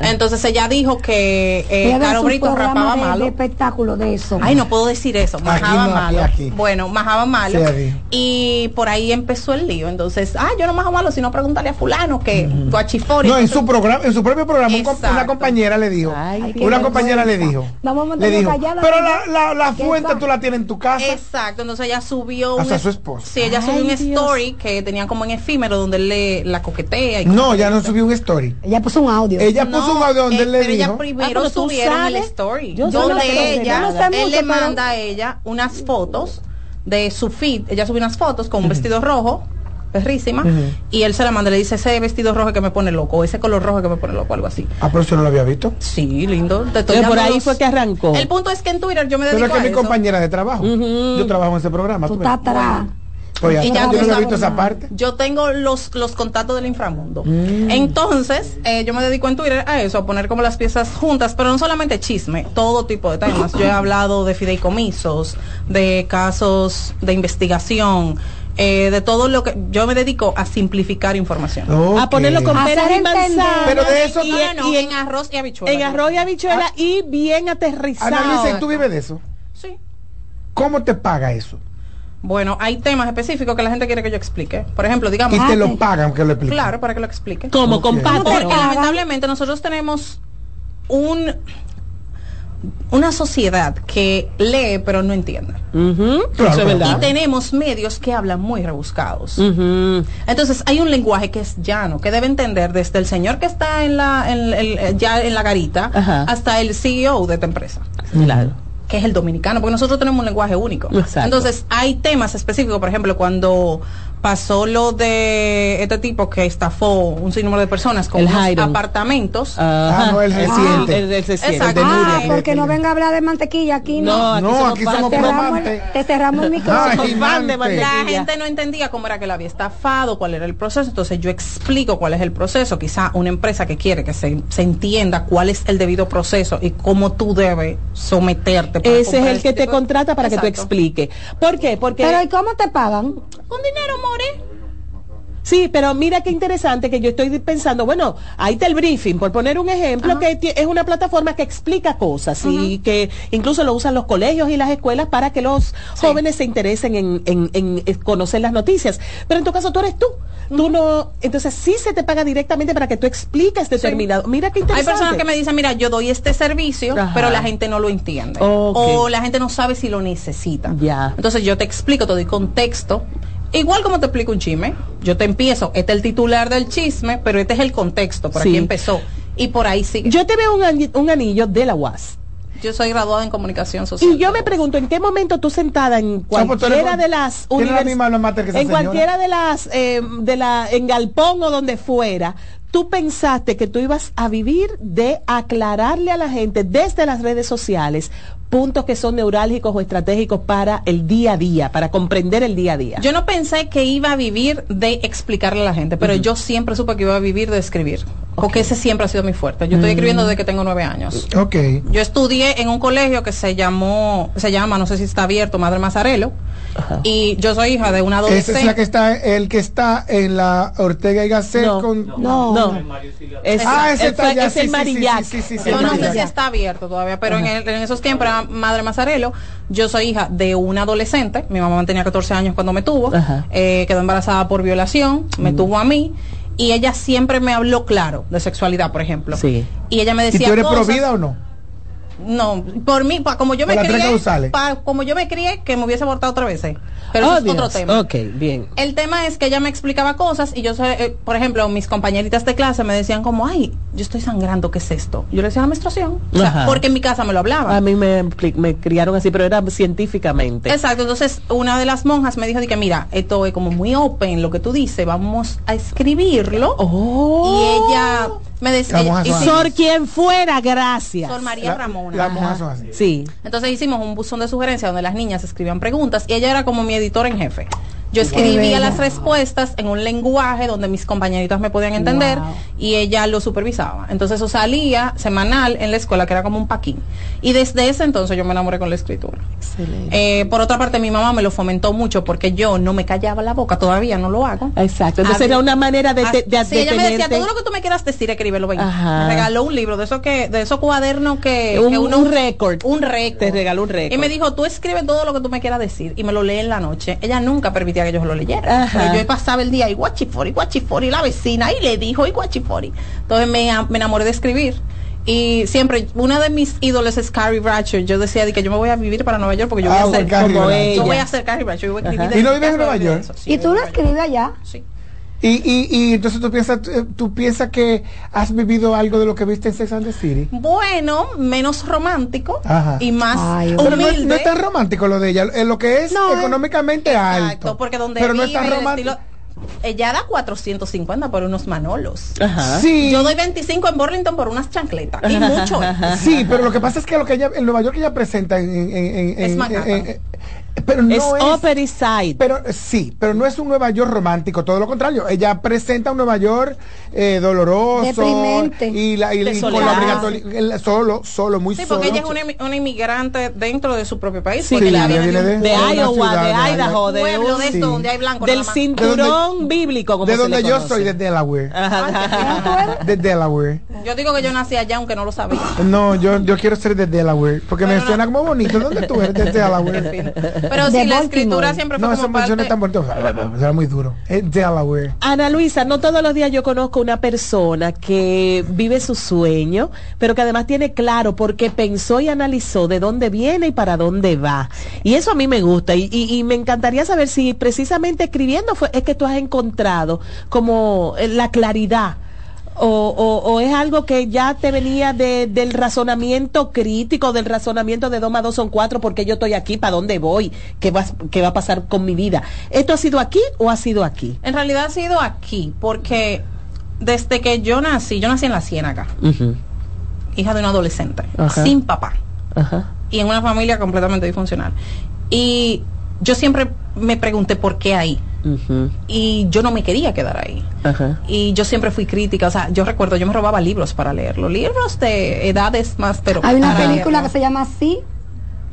Entonces ella dijo que eh, Caro Brito rapaba de, malo. de espectáculo de eso. Ay, no puedo decir eso, majaba no, malo. aquí. Bueno, majaba malo. Sí, y por ahí empezó el lío. Entonces, ah, yo no majo malo, sino pregúntale a fulano que tu achifori. No, en su programa, en su propio programa, un una compañera le dijo, Ay, una compañera le dijo, Vamos a le dijo, callada, pero la, la, la ¿Qué fuente tú la tienes en tu casa. Exacto, entonces ella subió Hasta un su esposa. Sí, ella subió un Dios. story que tenía como en efímero donde él le la coquetea y No, ya no subió un story. Ella puso un audio. Ella No, puso un audio donde eh, él le pero ella dijo, primero Ah, pero tú subieron el story Yo donde ella no sé él le manda a ella unas fotos de su feed ella subió unas fotos con un vestido rojo perrísima y él se la manda y le dice ese vestido rojo que me pone loco o ese color rojo que me pone loco algo así ah, pero eso no lo había visto. sí lindo Te estoy por ahí los- fue que arrancó. el punto es que en Twitter yo me Pero dedico es que a mi eso. compañera de trabajo. Yo trabajo en ese programa. Tú atrás. Pues Y ya yo no sabes visto esa parte. Yo tengo los, los contactos del inframundo. Mm. Entonces, eh, yo me dedico en Twitter a eso, a poner como las piezas juntas, pero no solamente chisme, todo tipo de temas. Yo he hablado de fideicomisos, de casos de investigación, eh, de todo lo que yo me dedico a simplificar información. A ponerlo con peras y entender. manzana. Pero de eso y, No, no, no, y en arroz y habichuela. en arroz y habichuela y bien aterrizado. Ana Luisa, ¿y tú vives de eso? Sí. ¿Cómo te paga eso? Bueno, hay temas específicos que la gente quiere que yo explique. Por ejemplo, digamos... Y te Ah, lo pagan que lo explique. Claro, para que lo explique. Como Ok. con ¿Cómo Porque lamentablemente nosotros tenemos un una sociedad que lee pero no entiende. Ujú, Claro, eso es claro. verdad. Y tenemos medios que hablan muy rebuscados. Entonces hay un lenguaje que es llano, que debe entender desde el señor que está en la, en el- ya en la garita Ajá. hasta el CEO de esta empresa Claro. que es el dominicano, porque nosotros tenemos un lenguaje único. Exacto. Entonces, hay temas específicos, por ejemplo, cuando pasó lo de este tipo que estafó un sinnúmero de personas con unos apartamentos. Ah, no, el reciente. El, el reciente. Exacto. El de Nuria, Ah, que- porque que- no venga a hablar de mantequilla aquí, no. No, aquí No, somos aquí somos te, cerramos promantes. el, te cerramos el micrófono. La gente no entendía cómo era que la había estafado, cuál era el proceso, entonces yo explico cuál es el proceso. Quizá una empresa que quiere que se, se entienda cuál es el debido proceso y cómo tú debes someterte. para Ese es el este que te tipo de- contrata para que tú Exacto. explique. ¿Por qué? Porque Pero ¿y cómo te pagan? Con dinero, Sí, pero mira qué interesante que yo estoy pensando, bueno, ahí está el briefing, por poner un ejemplo, que es una plataforma que explica cosas y que incluso lo usan los colegios y las escuelas para que los jóvenes se interesen en, en- en, eh, conocer las noticias. Pero en tu caso tú eres tú. Tú no, entonces sí se te paga directamente para que tú expliques determinado. Mira qué Hay interesante. personas que me dicen, mira, yo doy este servicio, Ajá. pero la gente no lo entiende. O la gente no sabe si lo necesita. Entonces yo te explico, te doy contexto. Igual como te explico un chisme, yo te empiezo, este es el titular del chisme, pero este es el contexto, por Sí. aquí empezó. Y por ahí sigue. Yo te veo un, ani- un anillo de la UAS. Yo soy graduada en comunicación social. Y yo me pregunto, ¿en qué momento tú sentada en cualquiera de las tiene la univers- misma alma mater que esa en señora. cualquiera de las, eh, de la, en Galpón o donde fuera, tú pensaste que tú ibas a vivir de aclararle a la gente desde las redes sociales puntos que son neurálgicos o estratégicos para el día a día, para comprender el día a día? Yo no pensé que iba a vivir de explicarle a la gente, pero yo siempre supe que iba a vivir de escribir. Porque ese siempre ha sido mi fuerte. Yo estoy Mm. escribiendo desde que tengo nueve años. Ok. Yo estudié en un colegio que se llamó, se llama, no sé si está abierto, Madre Mazarelo. Y yo soy hija de una Esa adolescente. es la que está, el que está en la Ortega y Gasset No, con. no, no. Es- ah, ese es- está ya, es el sí, Marillac. Sí, sí, sí, sí, Yo no sé si está abierto todavía, pero en, el- en esos tiempos era Madre Mazarelo. Yo soy hija de una adolescente. Mi mamá tenía 14 años cuando me tuvo. Eh, quedó embarazada por violación. Me tuvo a mí. Y ella siempre me habló claro de sexualidad, por ejemplo. Sí. Y ella me ¿Y decía tú eres cosas- pro vida o no? No, por mí, pa- como yo me crié, causales. pa- como yo me crié, que me hubiese abortado otra vez. eh. Pero Oh, eso es otro tema. Ok, bien. El tema es que ella me explicaba cosas y yo, sé, eh, por ejemplo, mis compañeritas de clase me decían como, ay, yo estoy sangrando, ¿qué es esto? Yo le decía la menstruación. O sea, porque en mi casa me lo hablaban. A mí me, criaron así, pero era científicamente. Exacto, entonces una de las monjas me dijo de que mira, esto es como muy open lo que tú dices, vamos a escribirlo. Y ella me decía, y Sor quien fuera, gracias. Sor María Ramona. Monjas son así. Sí. Entonces hicimos un buzón de sugerencias donde las niñas escribían preguntas y ella era como mi editor en jefe. Yo escribía las respuestas en un lenguaje donde mis compañeritas me podían entender Wow. y ella lo supervisaba. Entonces eso salía semanal en la escuela, que era como un paquín. Y desde ese entonces yo me enamoré con la escritura. Eh, por otra parte, mi mamá me lo fomentó mucho porque yo no me callaba la boca, todavía no lo hago. Exacto. Entonces era una manera de, de, de- Sí, de ella me decía, todo lo que tú me quieras decir, escríbelo. ven". Ajá. Me regaló un libro de esos que, de esos cuadernos que, Un- que uno un récord. Un récord. Te regaló un récord. Y me dijo, tú escribe todo lo que tú me quieras decir y me lo lee en la noche. Ella nunca permitía que yo lo leyera. Pero yo pasaba el día y guachifori, guachifori, la vecina, y le dijo, y guachifori. Entonces me, me enamoré de escribir. Y siempre, una de mis ídolos es Carrie Bradshaw. Yo decía de que yo me voy a vivir para Nueva York porque yo voy Ah, a ser como ella. Yo voy a ser Carrie Bradshaw. Yo voy a escribir ¿Y no vives en Nueva York? ¿Y tú lo escribes allá? Sí. Y, y, y entonces tú piensas, eh, tú piensas que has vivido algo de lo que viste en Sex and the City. Bueno, menos romántico Ajá. y más Pero no, es- humilde. no es tan romántico lo de ella, es lo que es No, es- económicamente Exacto, alto. porque donde pero no es tan romántico. estilo- ella da 450 por unos manolos. Ajá. Sí. Yo doy 25 en Burlington por unas chancletas. Y mucho. Sí, pero lo que pasa es que lo que ella, en Nueva York ella presenta en, en- en- en- Es en- Manhattan. en- en- pero no Es es, Upper East Side. Pero sí, pero no es un Nueva York romántico, todo lo contrario. Ella presenta un Nueva York eh, doloroso Deprimente. y, la, y, y con la obligatoriedad solo, solo, muy Sí, solo. porque ella es una, inmigrante dentro de su propio país. Sí, porque ella viene de, de- de de Iowa, ciudad de de Idaho, de pueblo un- de esto sí. donde hay blanco. del nada más. cinturón bíblico, como de se donde le yo conoce. soy, de Delaware. Ajá. De Delaware. Yo digo que yo nací allá aunque no lo sabía. No, yo, yo quiero ser de Delaware, porque me suena como bonito. ¿Dónde tú eres? De Delaware. Pero sí, la escritura siempre fue No, esa como mención es parte... tan bonito. Será muy duro. Es Delaware. Ana Luisa, no todos los días yo conozco una persona que vive su sueño, pero que además tiene claro porque pensó y analizó de dónde viene y para dónde va. Y eso a mí me gusta y, y- y me encantaría saber si precisamente escribiendo fue, es que tú has encontrado como eh, la claridad. O, o- o es algo que ya te venía de- del razonamiento crítico, del razonamiento de 2 más 2 son 4, porque yo estoy aquí, para dónde voy, ¿Qué va, qué va a pasar con mi vida. ¿Esto ha sido aquí o ha sido aquí? En realidad ha sido aquí, porque desde que yo nací, yo nací en la Ciénaga, hija de un adolescente, Ajá. sin papá. Ajá. y en una familia completamente disfuncional. Y yo siempre me pregunté por qué ahí. Y yo no me quería quedar ahí. Y yo siempre fui crítica. O sea, yo recuerdo, yo me robaba libros para leerlo. Libros de edades más, pero. Hay una película que se llama así.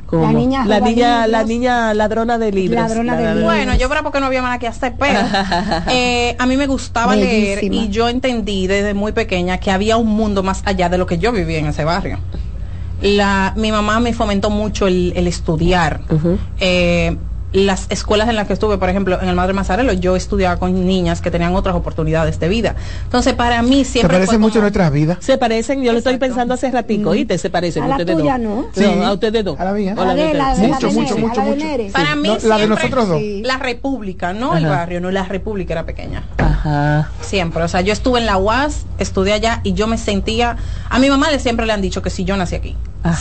¿Cómo? La niña la niña, la niña ladrona de libros. Ladrona de La- libros. Bueno, yo era porque no había nada que hacer, pero eh, a mí me gustaba leer y yo entendí desde muy pequeña que había un mundo más allá de lo que yo vivía en ese barrio. La, mi mamá me fomentó mucho el, el estudiar. Eh, las escuelas en las que estuve, por ejemplo, en el Madre Mazarelo, yo estudiaba con niñas que tenían otras oportunidades de vida. Entonces, para mí Se siempre parece fue mucho a como- nuestras vidas. Se parecen, yo lo estoy pensando hace ratico, ¿oíste? Se parecen A la ustedes tuya, dos. ¿no? Sí. a ustedes dos. A la mía. La de la Mucho, la mucho, mucho, mucho. Para mí No, la de siempre nosotros dos. la república, no el barrio, no la república era pequeña. Ajá. Siempre, o sea, yo estuve en la UAS, estudié allá y yo me sentía, a mi mamá le siempre le han dicho que si yo nací aquí,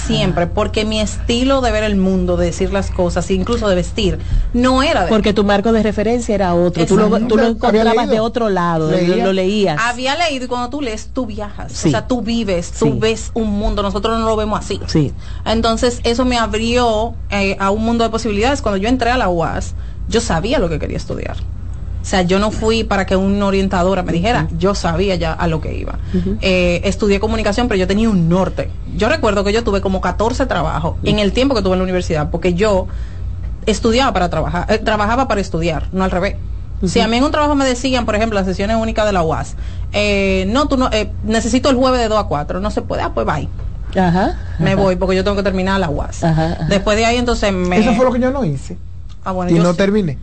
siempre, porque mi estilo de ver el mundo, de decir las cosas, incluso de vestir, no era de Porque tu marco de referencia era otro. Tú lo, Exacto. tú lo encontrabas de otro lado, Leía. lo, lo leías. Había leído y cuando tú lees, tú viajas. Sí. O sea, tú vives, tú Sí. ves un mundo. Nosotros no lo vemos así. Sí. Entonces, eso me abrió eh, a un mundo de posibilidades. Cuando yo entré a la UAS, yo sabía lo que quería estudiar. O sea, yo no fui para que una orientadora me dijera, yo sabía ya a lo que iba. Eh, estudié comunicación, pero yo tenía un norte. Yo recuerdo que yo tuve como 14 trabajos en el tiempo que tuve en la universidad, porque yo estudiaba para trabajar, eh, trabajaba para estudiar, no al revés. Si a mí en un trabajo me decían, por ejemplo, las sesiones únicas de la UAS, eh, no, tú no, eh, necesito el jueves de 2 a 4, no se puede, ah, pues bye. Ajá. Me voy porque yo tengo que terminar la UAS. Ajá, ajá. Después de ahí entonces me... Eso fue lo que yo no hice. Ah, bueno, y yo no sí. terminé.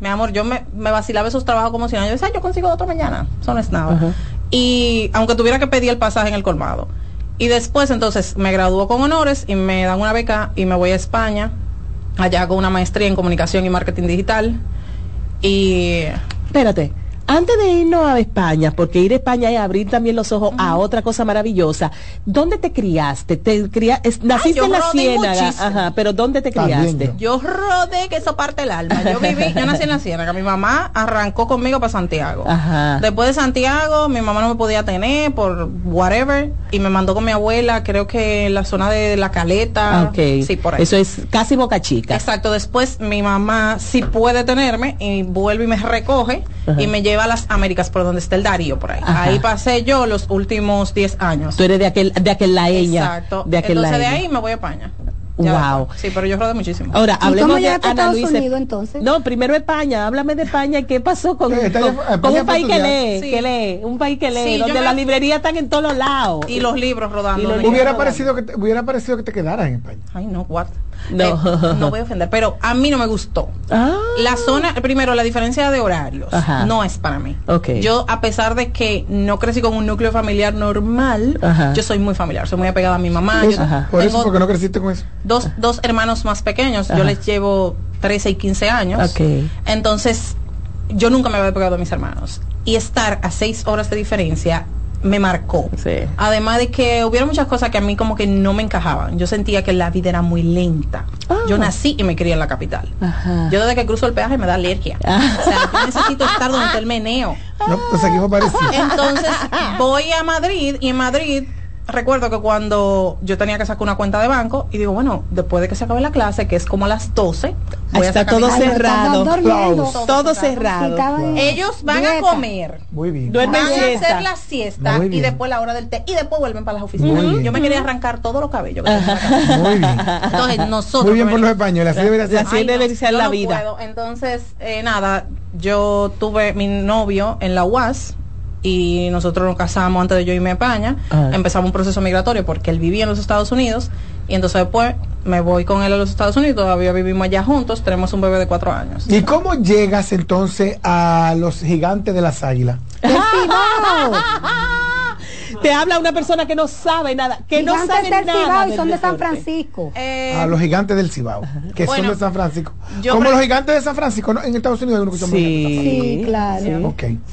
Mi amor, yo me, me vacilaba esos trabajos como si no. Yo decía, "Ah, yo consigo otro mañana. Eso no es nada. Ajá. Y aunque tuviera que pedir el pasaje en el colmado. Y después, entonces, me graduó con honores y me dan una beca y me voy a España. Allá con una maestría en comunicación y marketing digital. Y Espérate. Antes de irnos a España, porque ir a España es abrir también los ojos a otra cosa maravillosa. ¿Dónde te criaste? Te cria- es- naciste yo en la ciénaga, ajá, pero ¿dónde te criaste? yo rodé que eso parte el alma. Yo viví, yo nací en la Ciénaga. Mi mamá arrancó conmigo para Santiago. Ajá. Después de Santiago, mi mamá no me podía tener por whatever y me mandó con mi abuela, creo que en la zona de La Caleta. Ah, ok. Sí, por ahí. Eso es casi Boca Chica. Exacto, después mi mamá sí puede tenerme y vuelve y me recoge Ajá. y me lleva a las Américas por donde está el Darío por ahí. Ajá. Ahí pasé yo los últimos 10 años. Tú eres de aquel, de aquel laeña. Exacto. De aquel Entonces de laeña. ahí me voy a España. Wow. después. Sí, pero yo rodé muchísimo. Ahora, ¿Y hablemos cómo de Ana Estados Luisa. Unidos entonces? No, primero España, háblame de España, ¿qué pasó con, Eh, con- con un país que lee, Sí. que lee, un país que lee, Sí, donde me- las librerías están en todos lados. y los libros rodando. Y los libros Hubiera rodando. parecido, que te, hubiera parecido que te quedaras en España. Ay, no, what? No. Eh, no voy a ofender, pero a mí no me gustó. Ah. La zona, primero, la diferencia de horarios Ajá. no es para mí. Ok. Yo, a pesar de que no crecí con un núcleo familiar normal, Ajá. yo soy muy familiar, soy muy apegada a mi mamá. Eso, Yo por eso, porque no creciste con eso. dos, dos hermanos más pequeños, Ajá. yo les llevo 13 y 15 años. Entonces, yo nunca me había pegado a mis hermanos. Y estar a seis horas de diferencia me marcó. Sí. Además de que hubiera muchas cosas que a mí como que no me encajaban. Yo sentía que la vida era muy lenta. Ah. Yo nací y me crié en la capital. Ajá. Yo desde que cruzo el peaje me da alergia. Ah. O sea, yo necesito estar donde el meneo. No, pues aquí. Entonces voy a Madrid y en Madrid recuerdo que cuando yo tenía que sacar una cuenta de banco y digo, bueno, después de que se acabe la clase, que es como a las 12, voy a Está sacar todo mi- Ay, cerrado. durmiendo. Aplausos. Todo Sí, cerrado. Ellos van a comer. Muy bien. Duerme Van a hacer la siesta y después la hora del té y después vuelven para las oficinas. Muy bien. Yo me quería arrancar todos los cabellos. que. Muy bien. Entonces nosotros Muy bien por los españoles. Así debería ser. Así Ay, no, debe ser yo la no vida. puedo. Entonces, eh, nada, yo tuve mi novio en la UAS y nosotros nos casamos antes de yo irme a España. Ah. Empezamos un proceso migratorio porque él vivía en los Estados Unidos y entonces después me voy con él a los Estados Unidos. Todavía vivimos allá juntos. Tenemos un bebé de cuatro años. ¿Y cómo llegas entonces a los gigantes de las águilas? ¡Del! Te habla una persona que no sabe nada, que no Gigantes sabe del nada. Cibao y del son de San. Francisco. Eh, A los gigantes del Cibao, que Bueno, son de San Francisco. Como los gigantes de San Francisco, ¿no? en Estados Unidos hay uno que se llama Sí, claro. gigantes.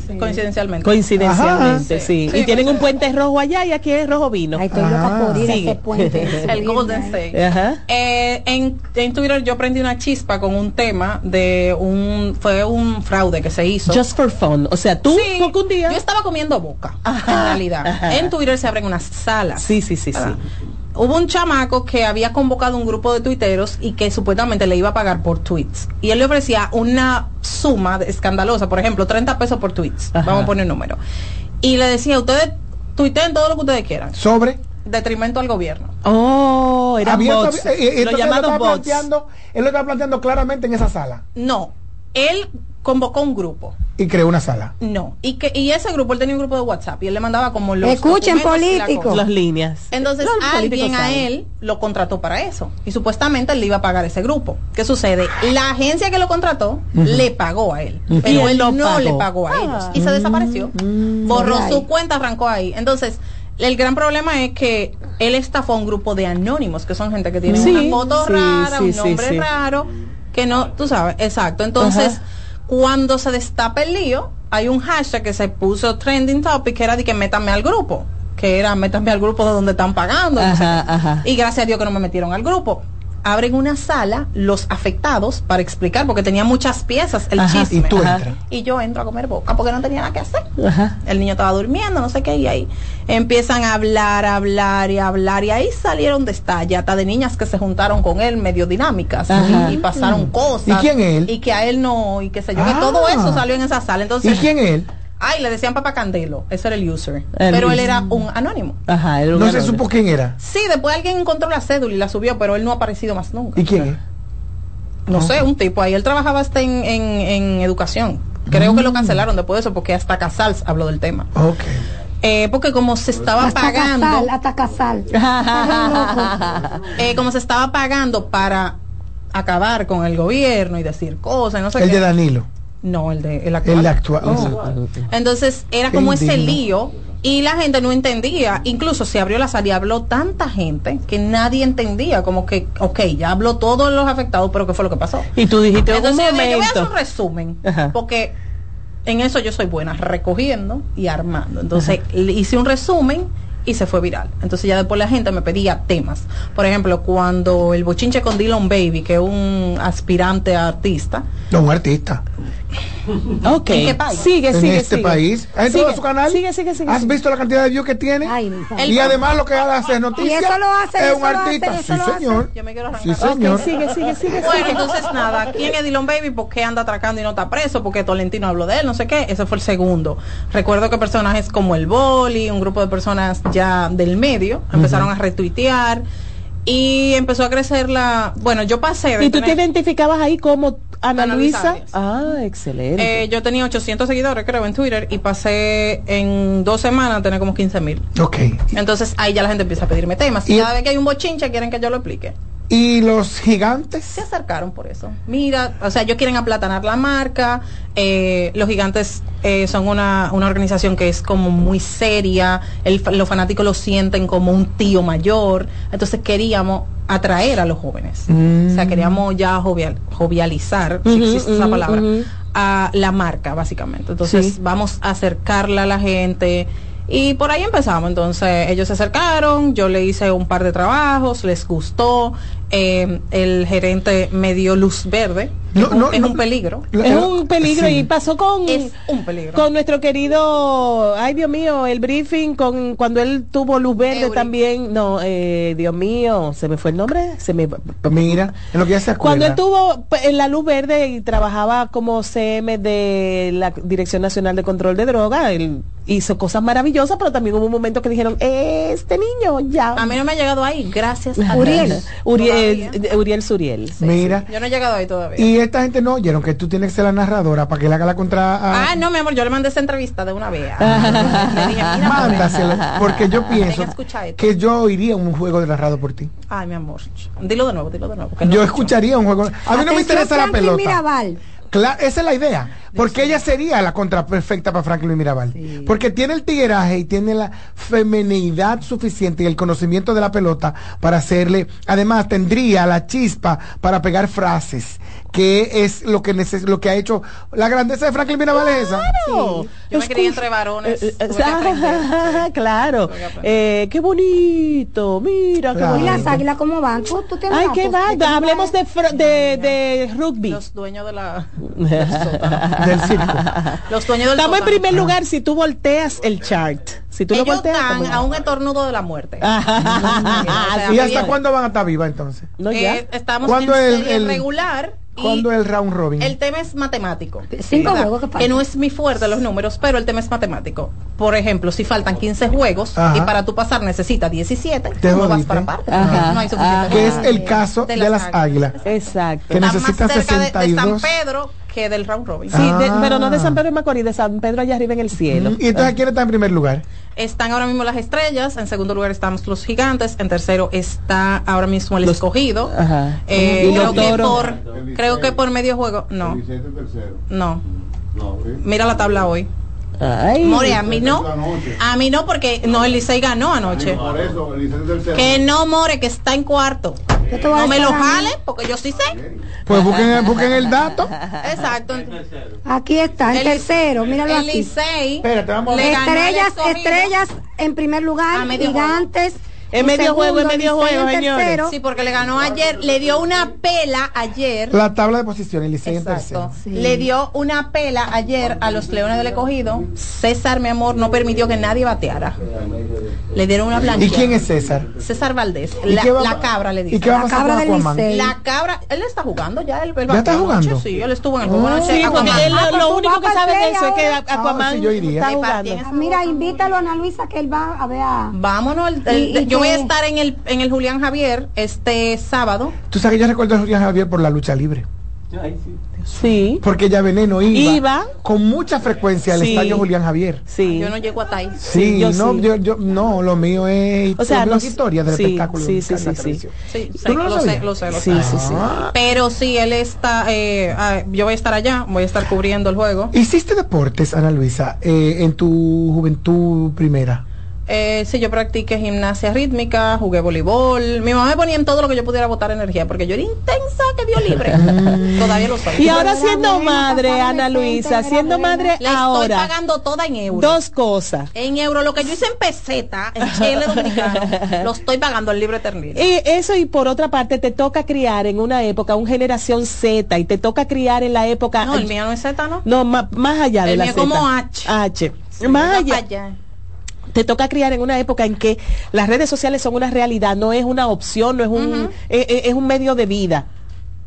Ok. coincidencialmente. Coincidencialmente, Ajá. sí. Sí, Y tienen un puente rojo allá y aquí es rojo vino. Ay, estoy loca Ah. por ir a Sigue. ese puente. el Golden State. Ajá. Eh, en, en Twitter yo prendí una chispa con un tema de un fue un fraude que se hizo. Just for fun. O sea, tú, Sí, porque un día. Yo estaba comiendo boca, en realidad. Ajá. En Twitter se abren unas salas. Sí, sí, sí, sí. Hubo un chamaco que había convocado un grupo de tuiteros y que supuestamente le iba a pagar por tweets. Y él le ofrecía una suma escandalosa, por ejemplo, 30 pesos por tweets. Ajá. Vamos a poner un número. Y le decía, ustedes tuiteen todo lo que ustedes quieran. Sobre. detrimento al gobierno. Oh, Abierto, bots. eh, eh, él lo estaba bots. planteando, él lo estaba planteando claramente en esa sala No, él convocó un grupo. Y creó una sala. No, y que y ese grupo, él tenía un grupo de WhatsApp y él le mandaba como los Escuchen, políticos. Las líneas. Entonces Los alguien a él lo contrató para eso y supuestamente él le iba a pagar ese grupo. ¿Qué sucede? La agencia que lo contrató le pagó a él, pero él él no pagó. le pagó a Ah. ellos y se desapareció. Borró Ay. su cuenta, arrancó ahí. Entonces, el gran problema es que él estafó a un grupo de anónimos, que son gente que tiene Sí, una foto sí, rara, sí, un sí, nombre sí. raro, que no, tú sabes, exacto. Entonces, Ajá. Cuando se destapa el lío, hay un hashtag que se puso trending topic que era de que métame al grupo, que era métame al grupo de donde están pagando. no sé ajá. Y gracias a Dios que no me metieron al grupo. Abren una sala los afectados para explicar, porque tenía muchas piezas el Ajá. chisme. Y tú yo entro a comer boca porque no tenía nada que hacer. Ajá. El niño estaba durmiendo, no sé qué, y ahí empiezan a hablar, a hablar y a hablar. Y ahí salieron de estalla, hasta de niñas que se juntaron con él, medio dinámicas, y pasaron cosas. ¿Y quién él? Y que a él no, y qué sé yo, que Ah. todo eso salió en esa sala. Entonces, ¿Y quién él? Ay, le decían Papa Candelo, ese era el user. El pero él era un anónimo. Ajá, era un No se supo quién era. Sí, después alguien encontró la cédula y la subió, pero él no ha aparecido más nunca. ¿Y quién es? No sé, un tipo ahí. Él trabajaba hasta en, en, en educación. Creo que lo Mm. cancelaron después de eso porque hasta Casals habló del tema. Ok. Eh, porque como se estaba Hasta pagando, casal, hasta casal. eh, como se estaba pagando para acabar con el gobierno y decir cosas, no sé El qué. de Danilo. No, el de el actual. El actual. Oh. Entonces era Qué como ese lío y la gente no entendía. Incluso se abrió la sala y habló tanta gente que nadie entendía. Como que, ok, ya habló todos los afectados, pero ¿qué fue lo que pasó? Y tú dijiste un Entonces yo dije, yo voy a hacer momento. un resumen. Ajá. Porque en eso yo soy buena, recogiendo y armando. Entonces le hice un resumen y se fue viral. Entonces ya después la gente me pedía temas. Por ejemplo, cuando el bochinche con Dylan Baby, que es un aspirante a artista, No, un artista. Ok. ¿En qué país? Sigue, en sigue, este sigue. país. ¿Has Sigue, entrado a su canal? Sigue, sigue, sigue. ¿Has sigue. visto la cantidad de views que tiene? Ay, y además lo que hace es noticias. Y eso lo hace, Es un hace, artista. sí, señor. yo me quiero Sí, arrancar. señor. Ok, sigue, sigue, sigue. Bueno, sigue. entonces nada, ¿quién es Dylan Baby? ¿Por qué anda atracando y no está preso? Porque Tolentino habló de él, no sé qué. Ese fue el segundo. Recuerdo que personajes como el Boli, un grupo de personas ya del medio, empezaron a retuitear y empezó a crecer la... Bueno, yo pasé de ¿Y tú te identificabas ahí como Ana, Ana Luisa. Ah, excelente. eh, yo tenía 800 seguidores, creo, en Twitter y pasé en dos semanas a tener como 15 mil. Ok. Entonces ahí ya la gente empieza a pedirme temas. Y cada vez que hay un bochinche quieren que yo lo explique. ¿Y los gigantes? se acercaron por eso. Mira, o sea, ellos quieren aplatanar la marca. eh, los gigantes eh, son una, una organización que es como muy seria. El, fa- los fanáticos lo sienten como un tío mayor. Entonces queríamos atraer a los jóvenes. Mm. O sea, queríamos ya jovial, jovializar, si existe esa palabra, a la marca, básicamente. Entonces Sí. vamos a acercarla a la gente. Y por ahí empezamos. Entonces ellos se acercaron, yo le hice un par de trabajos, les gustó. Eh, el gerente me dio luz verde. No, es un, no, es no. un peligro. es un peligro Sí. y pasó con Es un peligro. con nuestro querido, ay Dios mío, el briefing con cuando él tuvo luz verde Eury. también, no, eh, Dios mío, se me fue el nombre, se me Mira, en lo que ya se acuerda. Cuando él tuvo p- en la luz verde y trabajaba como CM de la Dirección Nacional de Control de Droga, él hizo cosas maravillosas, pero también hubo un momento que dijeron, este niño ya. A mí no me ha llegado ahí, gracias a Uriel, Dios. Uriel, Todavía. Uriel Suriel. sí. Mira. Yo no he llegado ahí todavía. Y esta gente no oyeron que tú tienes que ser la narradora para que le haga la contra. a- Ah, no, mi amor, yo le mandé esa entrevista de una vez. Mándasela, porque yo pienso que yo oiría un juego de narrado por ti. Ay, mi amor. Dilo de nuevo, dilo de nuevo. no Yo escucharía un juego. A mí no me interesa la pelota. Mirabal. Claro, esa es la idea. Porque ella sería la contra perfecta para Franklin Mirabal. Porque tiene el tigueraje y tiene la femenidad suficiente y el conocimiento de la pelota para hacerle. Además, tendría la chispa para pegar frases. Que es lo que neces lo que ha hecho. La grandeza de Franklin Mirabal es esa. Claro. Yo me crié entre varones. Eh, eh, claro. Eh, qué bonito, mira, qué Claro. ¿Y bonito. las águilas cómo van? ¿Tú, tú tienes Ay, qué va, hablemos de, de, de rugby. Los dueños de la. Del circo. Los dueños del Estamos en primer lugar si tú volteas el chart. Si tú lo Ellos volteas. están estamos- a un estornudo de la muerte. Ah, ¿Y hasta cuándo van a estar vivas entonces? No, ya. Eh, estamos ¿Cuándo en el- regular ¿Cuándo es el round robin? El tema es matemático. Cinco ¿verdad? juegos que faltan. que no es mi fuerte los números, pero el tema es matemático. Por ejemplo, si faltan 15 juegos Ajá. y para tú pasar necesitas 17, Te no vas para parte. Ajá. No hay suficiente. que es el caso de, de las las águilas. Exacto. Que Está necesita más cerca de, de San 62. Pedro que del round robin. Sí, de- pero no de San Pedro de Macorís, de San Pedro allá arriba en el cielo. Y entonces, ¿quién está en primer lugar? Están ahora mismo las estrellas, en segundo lugar estamos los gigantes, en tercero está ahora mismo el escogido. Ajá. Eh, creo, que por, creo que por medio juego, no. No. Mira la tabla hoy. Ay. More, a mí no. A mí no, porque no, el Licey ganó anoche. Que no, More, que está en cuarto. No me lo decir a mí. jale, porque yo sí sé. Pues busquen, busquen el dato. Exacto. Aquí está, el, El- tercero, míralo El aquí. Licey. Espérate, vamos a le ver. ganó al Estrellas, estrellas en primer lugar, A medio gigantes. En medio juego, en segundo, medio juego, señores. tercero. Sí, porque le ganó ayer, le dio una pela ayer. La tabla de posiciones, Licey en tercero. Le dio una pela ayer a los Leones del Escogido. César, mi amor, no permitió que nadie bateara. Le dieron una blanqueada. ¿Y quién es César? César Valdés. ¿Y La, qué va- la cabra le dice. ¿Y qué va a La pasar cabra con del Aquaman? Licey. La cabra, él está jugando ya, él, él ¿Ya está jugando? Sí, él estuvo en el juego Ah. anoche. Sí, porque Aquaman. él- Ah, lo tú único que sabe de eso es que Ah, Aquaman sí, yo iría. está jugando. Mira, invítalo a Ana Luisa que él va a ver a... Vámonos. el- el- ¿Y- y yo voy a estar en el, en el Julián Javier este sábado. Tú sabes que yo recuerdo a Julián Javier por la lucha libre. Sí. Porque ya Veneno iba, Iba. con mucha frecuencia al Sí. estadio Julián Javier. Sí. Yo no llego hasta ahí. Sí, yo no, sí. Yo, yo, no, lo mío es O sea, son no las s- historias del sí, espectáculo. sí, sí, sí. Sí, ¿Tú sé, no lo lo, sé, lo sé, lo Sí, sé. sí, sí. Ah. Pero sí, él está, eh, ah, yo voy a estar allá, voy a estar cubriendo el juego. ¿Hiciste deportes, Ana Luisa, eh, en tu juventud primera? Eh, sí, yo practiqué gimnasia rítmica, jugué voleibol. Mi mamá me ponía en todo lo que yo pudiera botar energía, porque yo era intensa que dio libre. Todavía lo soy. Y ahora siendo madre, Ana Luisa, siendo madre Le estoy ahora, pagando toda en euros. dos cosas. En euro, lo que yo hice en peseta, en chile dominicano, lo estoy pagando el libre ternil. Y eso y por otra parte te toca criar en una época, un generación Z y te toca criar en la época No, el mío no es Z, ¿no? no más, allá de El la mío Z. como H. H. Sí, más allá. allá. Te toca criar en una época en que las redes sociales son una realidad, no es una opción, no es un, eh, eh, es un medio de vida.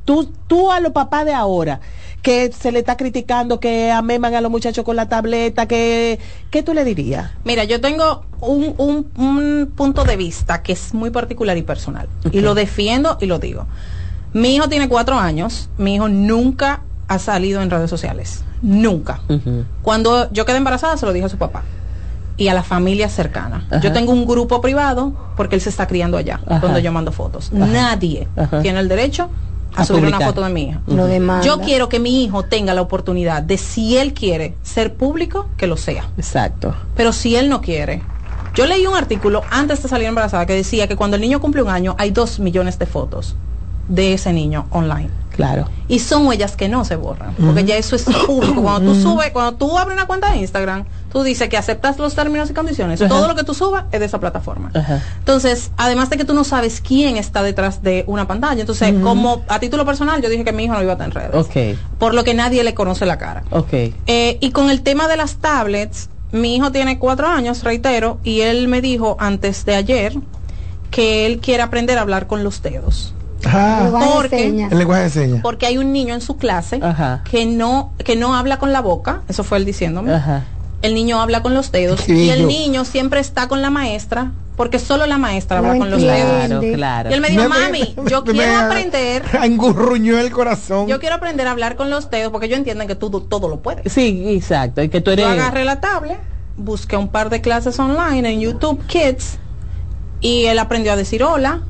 Tú, tú a los papás de ahora, que se le está criticando, que ameman a los muchachos con la tableta, que, ¿qué tú le dirías? Mira, yo tengo un, un- un punto de vista que es muy particular y personal. Y lo defiendo y lo digo. Mi hijo tiene cuatro años. Mi hijo nunca ha salido en redes sociales. Nunca. Cuando yo quedé embarazada, se lo dije a su papá. Y a la familia cercana. Ajá. Yo tengo un grupo privado porque él se está criando allá, Ajá. donde yo mando fotos. Ajá. Nadie tiene el derecho a, A subir una foto de mi hija. Lo demanda. Yo quiero que mi hijo tenga la oportunidad de, si él quiere ser público, que lo sea. Exacto. Pero si él no quiere. Yo leí un artículo antes de salir embarazada que decía que cuando el niño cumple un año hay dos millones de fotos de ese niño online. Claro. Y son huellas que no se borran. Porque ya eso es público. Cuando tú subes, cuando tú abres una cuenta de Instagram, tú dices que aceptas los términos y condiciones. Todo lo que tú subas es de esa plataforma. Entonces, además de que tú no sabes quién está detrás de una pantalla. Entonces, como a título personal, yo dije que mi hijo no iba a estar en redes. Por lo que nadie le conoce la cara. ok. Eh, y con el tema de las tablets, mi hijo tiene cuatro años, reitero, y él me dijo antes de ayer que él quiere aprender a hablar con los dedos. Ah, Porque- señas. el lenguaje de señas. Porque hay un niño en su clase Ajá. que no que no habla con la boca, eso fue él diciéndome. Ajá. El niño habla con los dedos y el niño siempre está con la maestra porque solo la maestra habla No con los dedos. Claro, claro. Y él me dijo, Me- mami, yo me- quiero me- aprender, Angurruñó el corazón. yo quiero aprender a hablar con los dedos porque ellos entienden que tú todo lo puedes. Sí, exacto. Y que tú eres... Yo agarré la tablet, busqué un par de clases online en YouTube Kids y él aprendió a decir hola,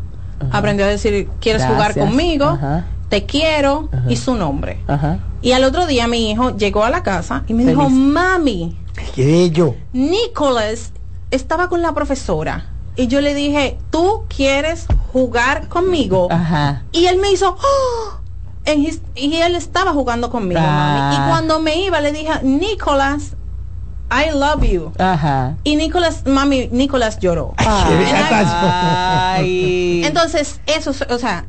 aprendió a decir quieres jugar conmigo, Ajá. te quiero y su nombre. Y al otro día mi hijo llegó a la casa y me Feliz. dijo, mami, Qué bello. Nicholas estaba con la profesora. Y yo le dije, ¿tú quieres jugar conmigo? Ajá. Y él me hizo, "Oh", en his- y él estaba jugando conmigo, mami. Y cuando me iba, le dije, Nicholas, I love you. Ajá. Y Nicolás, mami, Nicolás lloró. Ay. Entonces, eso, o sea,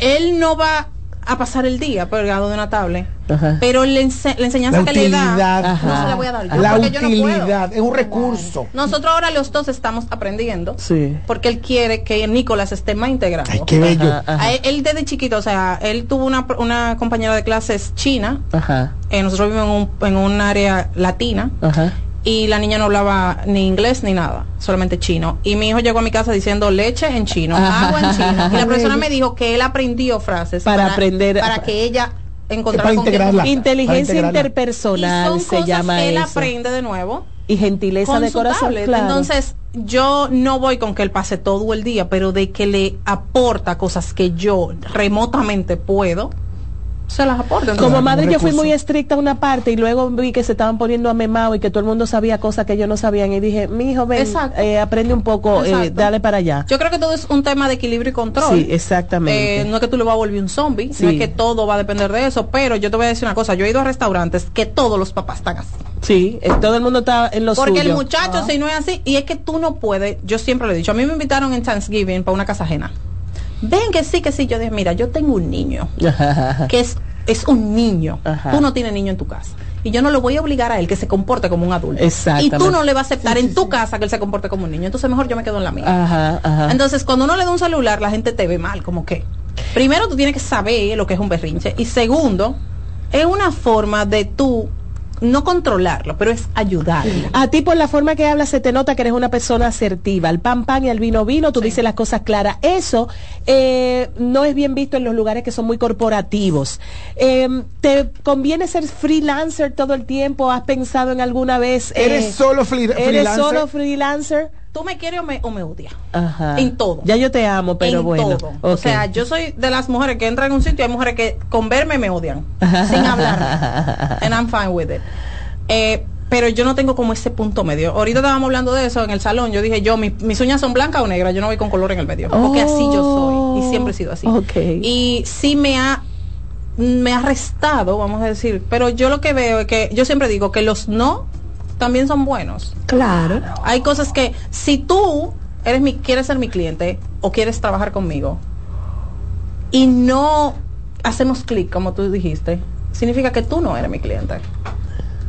él no va a pasar el día pegado de una tablet. Ajá. Pero la, ense- la enseñanza La que le da, utilidad. no se la voy a dar yo, La porque yo no puedo. utilidad es un recurso. Nosotros ahora los dos estamos aprendiendo. Sí. Porque él quiere que Nicolás esté más integrado. Ay, qué bello. Ajá, ajá. A él, él desde chiquito, o sea, él tuvo una, una compañera de clases china. Ajá. eh, nosotros vivimos en un, en un área latina. Ajá. Y la niña no hablaba ni inglés ni nada, solamente chino. Y mi hijo llegó a mi casa diciendo leche en chino, agua en chino. Y la persona me dijo que él aprendió frases Para aprender- para que ella encontrara Para con comunicar. Inteligencia interpersonal Y son se cosas llama que él eso. aprende de nuevo Y gentileza de corazón. claro. Entonces, yo no voy con que él pase todo el día, pero de que le aporta cosas que yo remotamente puedo, se las aporta. Entonces, Como madre yo fui muy estricta a una parte y luego vi que se estaban poniendo a memao y que todo el mundo sabía cosas que yo no sabían y dije, mi hijo, ven, eh, aprende un poco, eh, dale para allá. Yo creo que todo es un tema de equilibrio y control. Sí, exactamente. Eh, no es que tú le vas a volver un zombie, Sí. no es que todo va a depender de eso, pero yo te voy a decir una cosa, yo he ido a restaurantes que todos los papás están así. Sí, eh, todo el mundo está en lo Porque el muchacho, si no es así, y es que tú no puedes, yo siempre lo he dicho, a mí me invitaron en Thanksgiving para una casa ajena. Ven que sí, que sí, yo dije, mira, yo tengo un niño, que es, es un niño, Ajá. tú no tienes niño en tu casa. Y yo no lo voy a obligar a él que se comporte como un adulto. Exactamente. Y tú no le vas a aceptar en tu casa que él se comporte como un niño. Entonces mejor yo me quedo en la mía. Ajá, ajá. Entonces, cuando uno le da un celular, la gente te ve mal, como que. Primero, tú tienes que saber lo que es un berrinche. Y segundo, es una forma de tú no controlarlo, pero es ayudarlo. A ti por la forma que hablas se te nota que eres una persona asertiva. Al pan pan y al vino vino, tú dices las cosas claras. Eso eh, no es bien visto en los lugares que son muy corporativos. Eh, ¿Te conviene ser freelancer todo el tiempo? ¿Has pensado en alguna vez? eh, ¿Eres solo free- ¿Eres freelancer? solo freelancer? ¿Tú me quieres o me, o me odias? Ajá. En todo. Ya yo te amo, pero en bueno. todo. O sea, yo soy de las mujeres que entran en un sitio y hay mujeres que con verme me odian, sin hablar. And I'm fine with it. Eh, pero yo no tengo como ese punto medio. Ahorita estábamos hablando de eso en el salón. Yo dije, yo, mi- mis uñas son blancas o negras, yo no voy con color en el medio. Porque así yo soy. Y siempre he sido así. Ok. Y sí me ha me ha restado, vamos a decir, pero yo lo que veo es que yo siempre digo que los no también son buenos. Claro. Hay cosas que si tú eres mi quieres ser mi cliente o quieres trabajar conmigo y no hacemos clic como tú dijiste, significa que tú no eres mi cliente.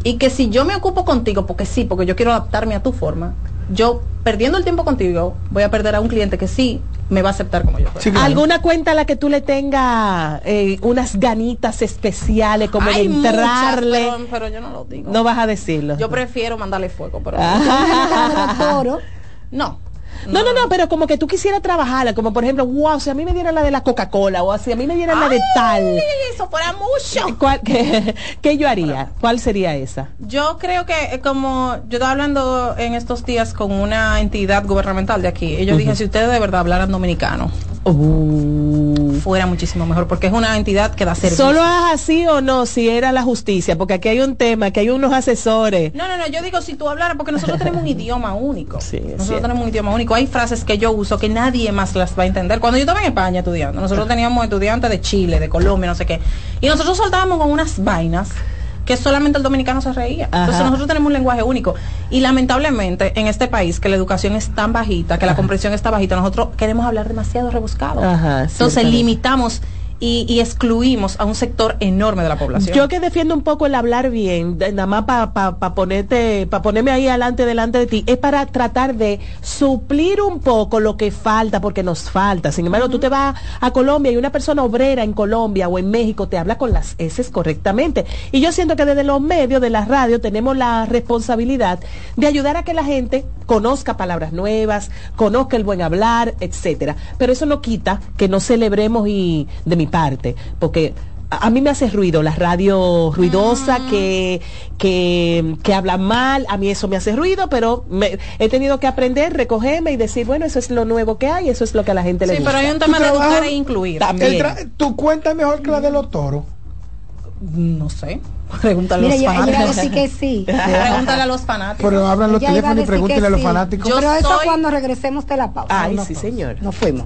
Y que si yo me ocupo contigo porque sí, porque yo quiero adaptarme a tu forma, yo perdiendo el tiempo contigo voy a perder a un cliente que sí me va a aceptar como yo. ¿Alguna cuenta a la que tú le tengas eh, unas ganitas especiales como Hay de muchas, entrarle? pero, pero yo no lo digo. No vas a decirlo. Yo prefiero mandarle fuego, pero no. No, no, no, pero como que tú quisieras trabajarla, como por ejemplo, wow, si a mí me dieran la de la Coca-Cola o si a mí me dieran la de tal. Eso fuera mucho. ¿Cuál, qué, qué yo haría? ¿Cuál sería esa? Yo creo que eh, como yo estaba hablando en estos días con una entidad gubernamental de aquí, ellos dije, si ustedes de verdad hablaran dominicano, fuera muchísimo mejor, porque es una entidad que da servicio. ¿Solo es así o no? Si era la justicia, porque aquí hay un tema, que hay unos asesores. No, no, no, yo digo si tú hablaras, porque nosotros tenemos un idioma único. nosotros cierto. tenemos un idioma único. Hay frases que yo uso que nadie más las va a entender. Cuando yo estaba en España estudiando, nosotros teníamos estudiantes de Chile, de Colombia, no sé qué. Y nosotros soltábamos con unas vainas que solamente el dominicano se reía. Entonces nosotros tenemos un lenguaje único. Y lamentablemente en este país que la educación es tan bajita, que la comprensión está bajita, nosotros queremos hablar demasiado rebuscado. Ajá, Entonces limitamos y, y excluimos a un sector enorme de la población. Yo que defiendo un poco el hablar bien, nada más para pa, pa ponerte, para ponerme ahí adelante delante de ti, es para tratar de suplir un poco lo que falta, porque nos falta. Sin embargo, tú te vas a Colombia y una persona obrera en Colombia o en México te habla con las S correctamente. Y yo siento que desde los medios de la radio tenemos la responsabilidad de ayudar a que la gente conozca palabras nuevas, conozca el buen hablar, etcétera. Pero eso no quita que no celebremos y de mi parte, porque a mí me hace ruido la radio ruidosa que, que, que habla mal, a mí eso me hace ruido, pero me- he tenido que aprender, recogerme y decir, bueno, eso es lo nuevo que hay, eso es lo que a la gente le Sí, gusta. pero hay un tema de educar trabajo- e incluir. También. ¿Tu cuenta es mejor que la de los toros? No sé. Pregúntale a los ella, ella iba a fanáticos. decir que sí. Pregúntale a los fanáticos. Pero abran los teléfonos y que a los sí. fanáticos. Pero eso soy- cuando regresemos de la pausa. Ay, sí, pausa. señor. Nos fuimos.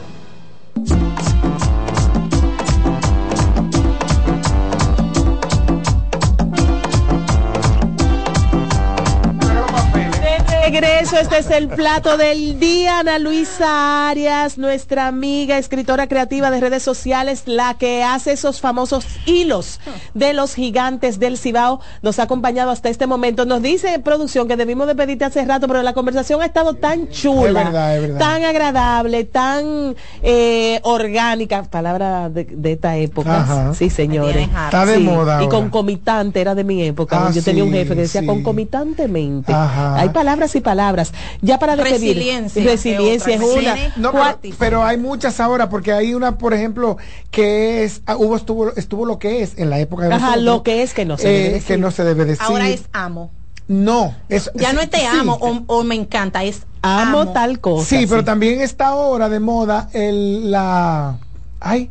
Regreso, este es el plato del día. Ana Luisa Arias, nuestra amiga, escritora creativa de redes sociales, la que hace esos famosos hilos de los gigantes del Cibao, nos ha acompañado hasta este momento. Nos dice en producción que debimos de pedirte hace rato, pero la conversación ha estado tan chula, Es verdad, es verdad. tan agradable, tan eh, orgánica, palabra de, de esta época. Ajá. Sí, señores. Está de Sí, moda Y concomitante era de mi época. Ah, Yo tenía un jefe que decía sí. concomitantemente. Ajá. Hay palabras y palabras. Ya para despedir. Resiliencia, Resiliencia es una. Tiene- No, ¿Cuál- pero, pero hay muchas ahora, porque hay una, por ejemplo, que es, ah, hubo, estuvo, estuvo lo que es en la época de Ajá, nosotros, lo que es que no se eh, debe decir. que no se debe decir. Ahora es amo. No, es, Ya no es te sí, amo o, o me encanta, es Amo, amo. tal cosa. Sí, pero también está ahora de moda el, la, ay,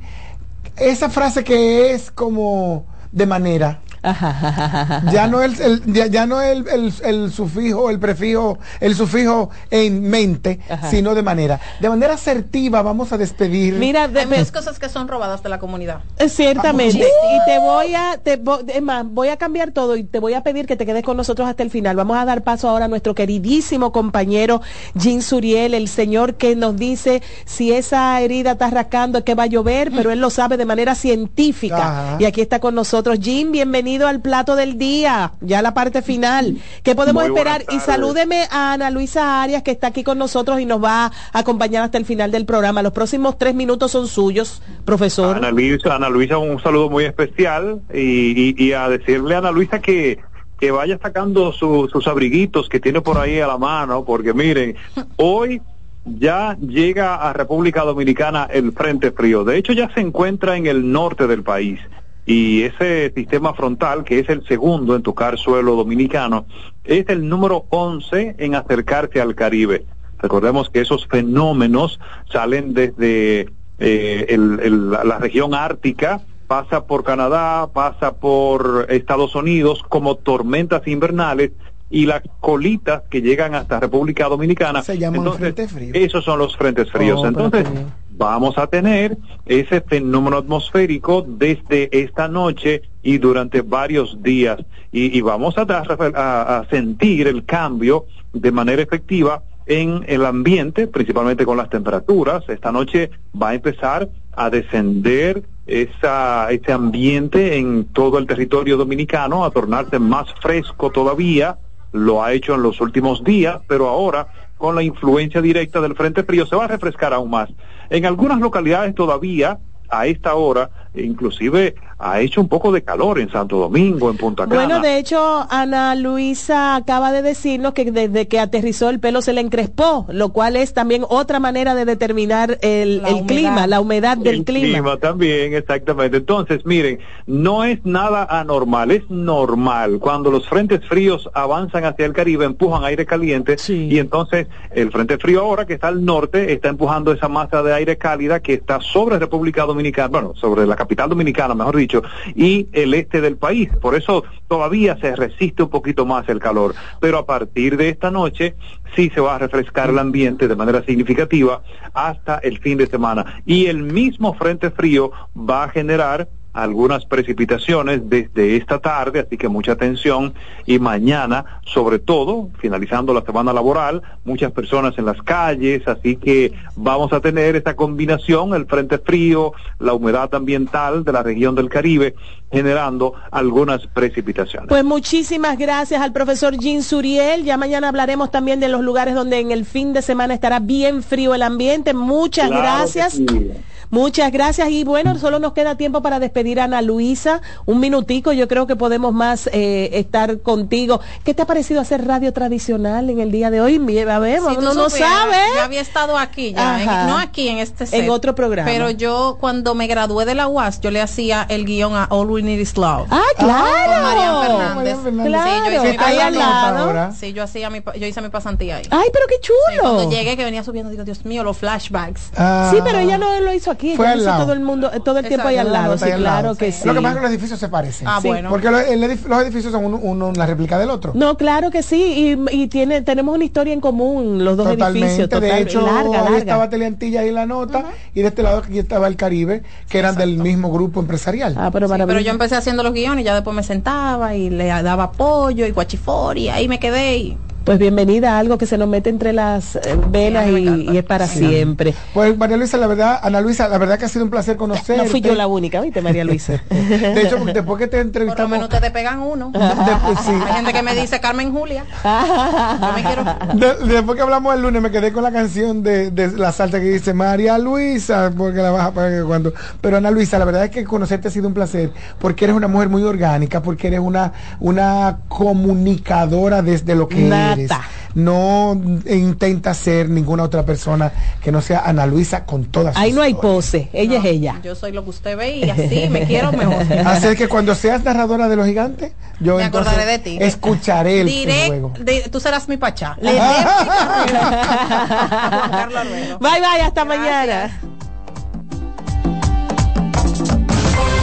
esa frase que es como de manera. Ya no el, el- ya, ya no el, el, el sufijo, el prefijo, el sufijo en mente, Ajá. sino de manera. De manera asertiva vamos a despedir. Mira, de- Hay muchas cosas que son robadas de la comunidad. Eh, Ciertamente. Y te voy a, te vo- es más, voy a cambiar todo y te voy a pedir que te quedes con nosotros hasta el final. Vamos a dar paso ahora a nuestro queridísimo compañero Jim Suriel, el señor que nos dice si esa herida está rascando, que va a llover, pero él lo sabe de manera científica. Ajá. Y aquí está con nosotros. Jim, bienvenido al plato del día, ya la parte final. ¿Qué podemos Muy esperar? Y salúdeme a Ana Luisa Arias, que está aquí con nosotros y nos va a acompañar hasta el final del programa. Los próximos tres minutos son suyos, profesor. Ana Luisa, Ana Luisa, un saludo muy especial y, y- y a decirle a Ana Luisa que, que vaya sacando su- sus abriguitos que tiene por ahí a la mano, porque miren, hoy ya llega a República Dominicana el Frente Frío. De hecho, ya se encuentra en el norte del país. Y ese sistema frontal, que es el segundo en tocar suelo dominicano, es el número 11 en acercarse al Caribe. Recordemos que esos fenómenos salen desde eh, el- el- la- región ártica, pasa por Canadá, pasa por Estados Unidos como tormentas invernales y las colitas que llegan hasta República Dominicana. Se llaman Entonces, frente frío. Esos son los frentes fríos. Oh, Entonces. Vamos a tener ese fenómeno atmosférico desde esta noche y durante varios días y, vamos a, a- a sentir el cambio de manera efectiva en el ambiente, principalmente con las temperaturas. Esta noche va a empezar a descender esa, ese ambiente en todo el territorio dominicano, a tornarse más fresco todavía, lo ha hecho en los últimos días, pero ahora con la influencia directa del Frente Frío se va a refrescar aún más. En algunas localidades todavía, a esta hora, inclusive ha hecho un poco de calor en Santo Domingo, en Punta Cana. Bueno, de hecho, Ana Luisa acaba de decirnos que desde que aterrizó el pelo se le encrespó, lo cual es también otra manera de determinar el, el clima, la humedad del el clima. también, exactamente. Entonces, miren, no es nada anormal, es normal. Cuando los frentes fríos avanzan hacia el Caribe, empujan aire caliente y entonces el frente frío ahora que está al norte está empujando esa masa de aire cálida que está sobre República Dominicana, bueno, sobre la capital dominicana, mejor dicho, y el este del país. Por eso todavía se resiste un poquito más el calor. Pero a partir de esta noche sí se va a refrescar el ambiente de manera significativa hasta el fin de semana. Y el mismo frente frío va a generar algunas precipitaciones desde esta tarde, así que mucha atención y mañana, sobre todo, finalizando la semana laboral, muchas personas en las calles, así que vamos a tener esta combinación, el frente frío, la humedad ambiental de la región del Caribe, generando algunas precipitaciones. Pues muchísimas gracias al profesor Jean Suriel. Ya mañana hablaremos también de los lugares donde en el fin de semana estará bien frío el ambiente. Muchas Claro gracias. sí. Muchas gracias y bueno, solo nos queda tiempo para despedir a Ana Luisa. Un minutico, yo creo que podemos más eh, estar contigo. ¿Qué te ha parecido hacer radio tradicional en el día de hoy? A ver, Si uno no sabe. Yo había estado aquí ya, en- no aquí en este set, En otro programa. Pero yo cuando me gradué de la UAS, yo le hacía el guion a All We Need Is Love. Ah, claro. Con Marian Fernández. Claro. Sí, yo hice, mi pasantía. Sí, yo hacía mi, pa- yo hice mi pasantía ahí. Ay, pero qué chulo. Cuando llegué que venía subiendo, digo, Dios mío, los flashbacks. Sí, pero ella no lo hizo aquí, Fue ella al lo hizo lado. todo el mundo, todo el tiempo ahí al lado, sí, al claro que sí. Lo que pasa es que los edificios se parecen. Ah, bueno. Porque edif- los edificios son uno, uno la réplica del otro. No, claro que sí, y, y tiene, tenemos una historia en común, los dos Totalmente. edificios, total, de hecho, larga, ahí estaba Teleantilla ahí la nota y de este lado aquí estaba el Caribe, que eran del mismo grupo empresarial. Ah, pero Sí, pero yo empecé haciendo los guiones y ya después me sentaba y le daba apoyo y guachifori y ahí me quedé y Pues bienvenida a algo que se nos mete entre las eh, venas y, y es para siempre. Pues María Luisa, la verdad, Ana Luisa, la verdad que ha sido un placer conocerte. No fui yo la única, ¿viste, María Luisa? De hecho, después que te por lo entrevistamos, menos ustedes pegan uno. sí. Hay gente que me dice Carmen Julia. Yo me quiero. de- después que hablamos el lunes me quedé con la canción de, de la salsa que dice María Luisa, porque la vas a pagar cuando. Pero Ana Luisa, la verdad es que conocerte ha sido un placer, porque eres una mujer muy orgánica, porque eres una, una comunicadora desde lo que Nata. Eres. No intenta ser ninguna otra persona que no sea Ana Luisa con todas Ahí no hay pose, ella es ella. Yo soy lo que usted ve y así me quiero mejor. Así que cuando seas narradora de los gigantes, yo Me entonces acordaré de ti. escucharé el, juego. de- tú serás mi pachá. Le Bye bye, hasta mañana.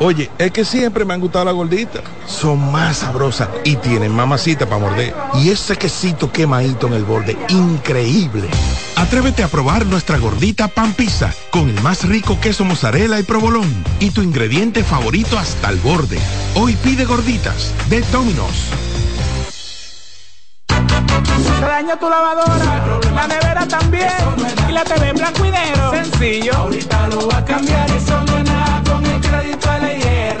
Oye, es que siempre me han gustado las gorditas. Son más sabrosas y tienen mamacita para morder. Y ese quesito quemadito en el borde, increíble. Atrévete a probar nuestra gordita pan pizza con el más rico queso mozzarella y provolón y tu ingrediente favorito hasta el borde. Hoy pide gorditas de Domino's. La nevera también, y la TV blanco y negro. Sencillo. Ahorita lo a cambiar, crédito.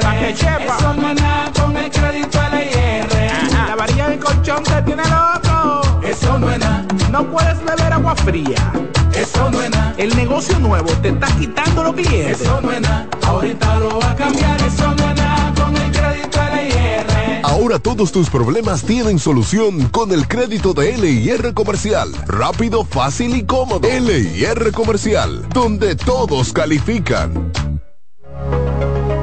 Pa' que chepa. Eso no es nada con el crédito LIR. La varilla del colchón te tiene loco. Eso no es nada. No puedes beber agua fría. Eso no es nada. El negocio nuevo te está quitando los clientes. Eso no es nada. Ahorita lo va a cambiar, eso no es nada con el crédito LIR. Ahora todos tus problemas tienen solución con el crédito de LIR Comercial. Rápido, fácil y cómodo. LIR Comercial, donde todos califican.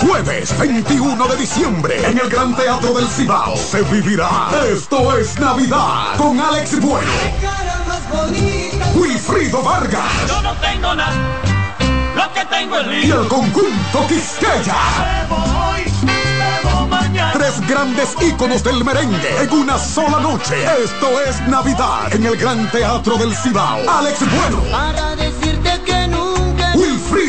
Jueves 21 de diciembre en el Gran Teatro del Cibao se vivirá Esto es Navidad con Alex Bueno, Wilfrido Vargas Yo no tengo nada, lo que tengo es y el conjunto Quisqueya. Tres grandes íconos del merengue en una sola noche. Esto es Navidad en el Gran Teatro del Cibao. Alex Bueno,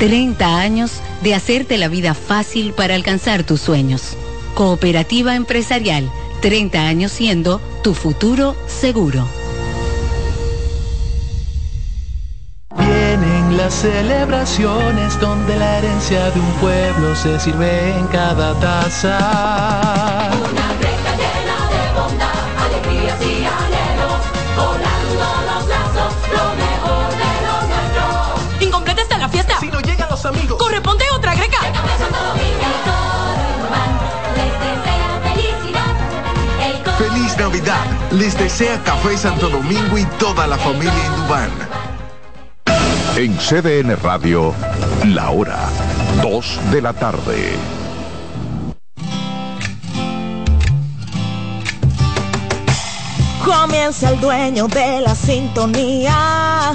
30 años de hacerte la vida fácil para alcanzar tus sueños. Cooperativa Empresarial, 30 años siendo tu futuro seguro. Vienen las celebraciones donde la herencia de un pueblo se sirve en cada taza. Los amigos. Corresponde otra greca. Feliz Navidad. Les desea Café Santo Domingo y toda la familia Indubán. En CDN Radio, la hora 2 de la tarde. Comienza el dueño de la sintonía.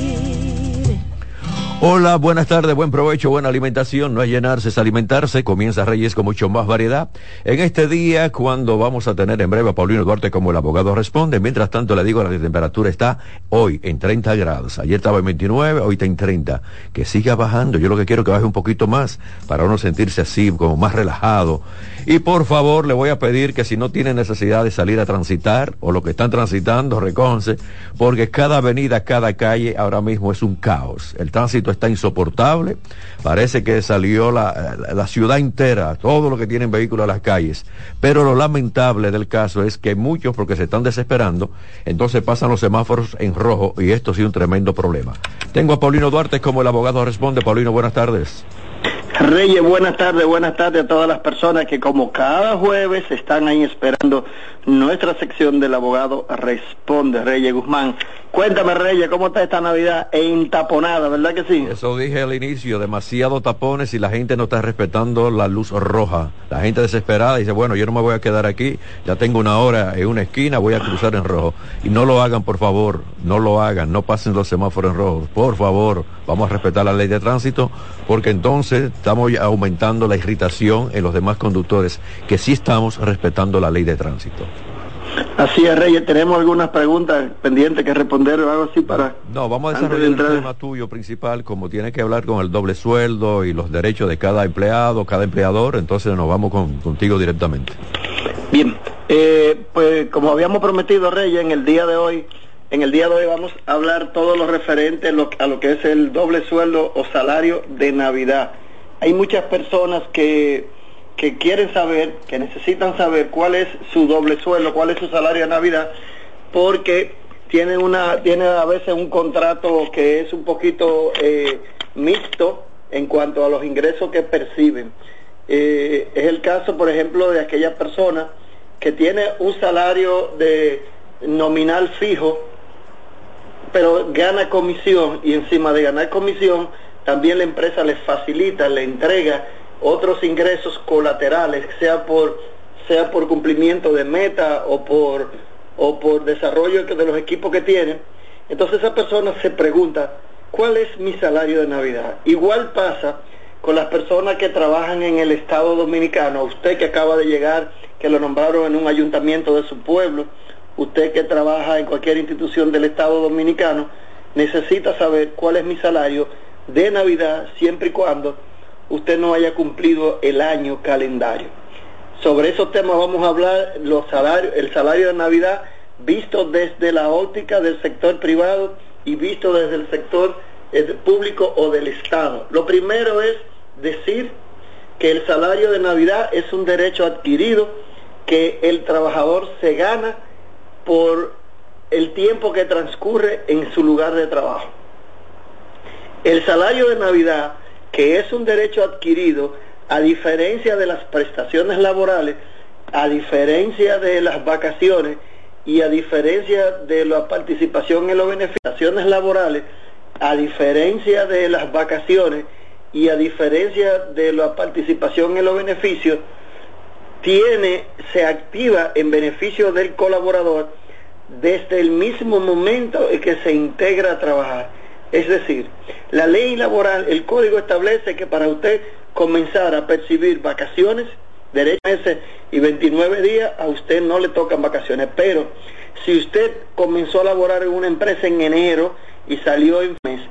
Hola, buenas tardes, buen provecho, buena alimentación. No es llenarse, es alimentarse. Comienza Reyes con mucho más variedad. En este día, cuando vamos a tener en breve a Paulino Duarte como el abogado responde, mientras tanto le digo, la temperatura está hoy en 30 grados. Ayer estaba en 29, hoy está en 30. Que siga bajando. Yo lo que quiero es que baje un poquito más para uno sentirse así, como más relajado. Y por favor, le voy a pedir que si no tiene necesidad de salir a transitar o lo que están transitando, reconce, porque cada avenida, cada calle ahora mismo es un caos. El tránsito está insoportable. Parece que salió la, la- la ciudad entera, todo lo que tienen vehículos a las calles. Pero lo lamentable del caso es que muchos, porque se están desesperando, entonces pasan los semáforos en rojo y esto sí un tremendo problema. Tengo a Paulino Duarte como el abogado responde. Paulino, buenas tardes. Reyes, buenas tardes, buenas tardes a todas las personas que como cada jueves están ahí esperando nuestra sección del abogado Responde, Reyes Guzmán. Cuéntame, Reyes, ¿cómo está esta Navidad entaponada, verdad que sí? Eso dije al inicio, demasiado tapones y la gente no está respetando la luz roja. La gente desesperada dice, bueno, yo no me voy a quedar aquí, ya tengo una hora en una esquina, voy a cruzar en rojo. Y no lo hagan, por favor, no lo hagan, no pasen los semáforos en rojo. Por favor, vamos a respetar la ley de tránsito, porque entonces estamos aumentando la irritación en los demás conductores, que sí estamos respetando la ley de tránsito. Así es, Reyes, tenemos algunas preguntas pendientes que responder o algo así para... No, vamos a antes de desarrollar el tema tuyo principal, como tiene que hablar con el doble sueldo y los derechos de cada empleado, cada empleador, entonces nos vamos con- contigo directamente. Bien, Eh, pues como habíamos prometido, Reyes, en el día de hoy, en el día de hoy vamos a hablar todo lo referente a lo que es el doble sueldo o salario de Navidad. Hay muchas personas que, que quieren saber, que necesitan saber cuál es su doble sueldo, cuál es su salario de Navidad, porque tienen una, tienen a veces un contrato que es un poquito eh, mixto en cuanto a los ingresos que perciben. Eh, es el caso, por ejemplo, de aquella persona que tiene un salario de nominal fijo, pero gana comisión y encima de ganar comisión, también la empresa le facilita, le entrega otros ingresos colaterales, sea por, sea por cumplimiento de meta o por, o por desarrollo de los equipos que tiene. Entonces esa persona se pregunta, ¿cuál es mi salario de Navidad? Igual pasa con las personas que trabajan en el Estado Dominicano, usted que acaba de llegar, que lo nombraron en un ayuntamiento de su pueblo, usted que trabaja en cualquier institución del Estado Dominicano, necesita saber cuál es mi salario de Navidad siempre y cuando usted no haya cumplido el año calendario. Sobre esos temas vamos a hablar, los salarios, el salario de Navidad visto desde la óptica del sector privado y visto desde el sector eh, público o del Estado. Lo primero es decir que el salario de Navidad es un derecho adquirido que el trabajador se gana por el tiempo que transcurre en su lugar de trabajo. El salario de Navidad, que es un derecho adquirido, a diferencia de las prestaciones laborales, a diferencia de las vacaciones y a diferencia de la participación en las beneficiaciones laborales, a diferencia de las vacaciones y a diferencia de la participación en los beneficios, tiene, se activa en beneficio del colaborador desde el mismo momento en que se integra a trabajar. Es decir, la ley laboral, el código establece que para usted comenzar a percibir vacaciones, derecho ese y 29 días, a usted no le tocan vacaciones. Pero si usted comenzó a laborar en una empresa en enero y salió en mes,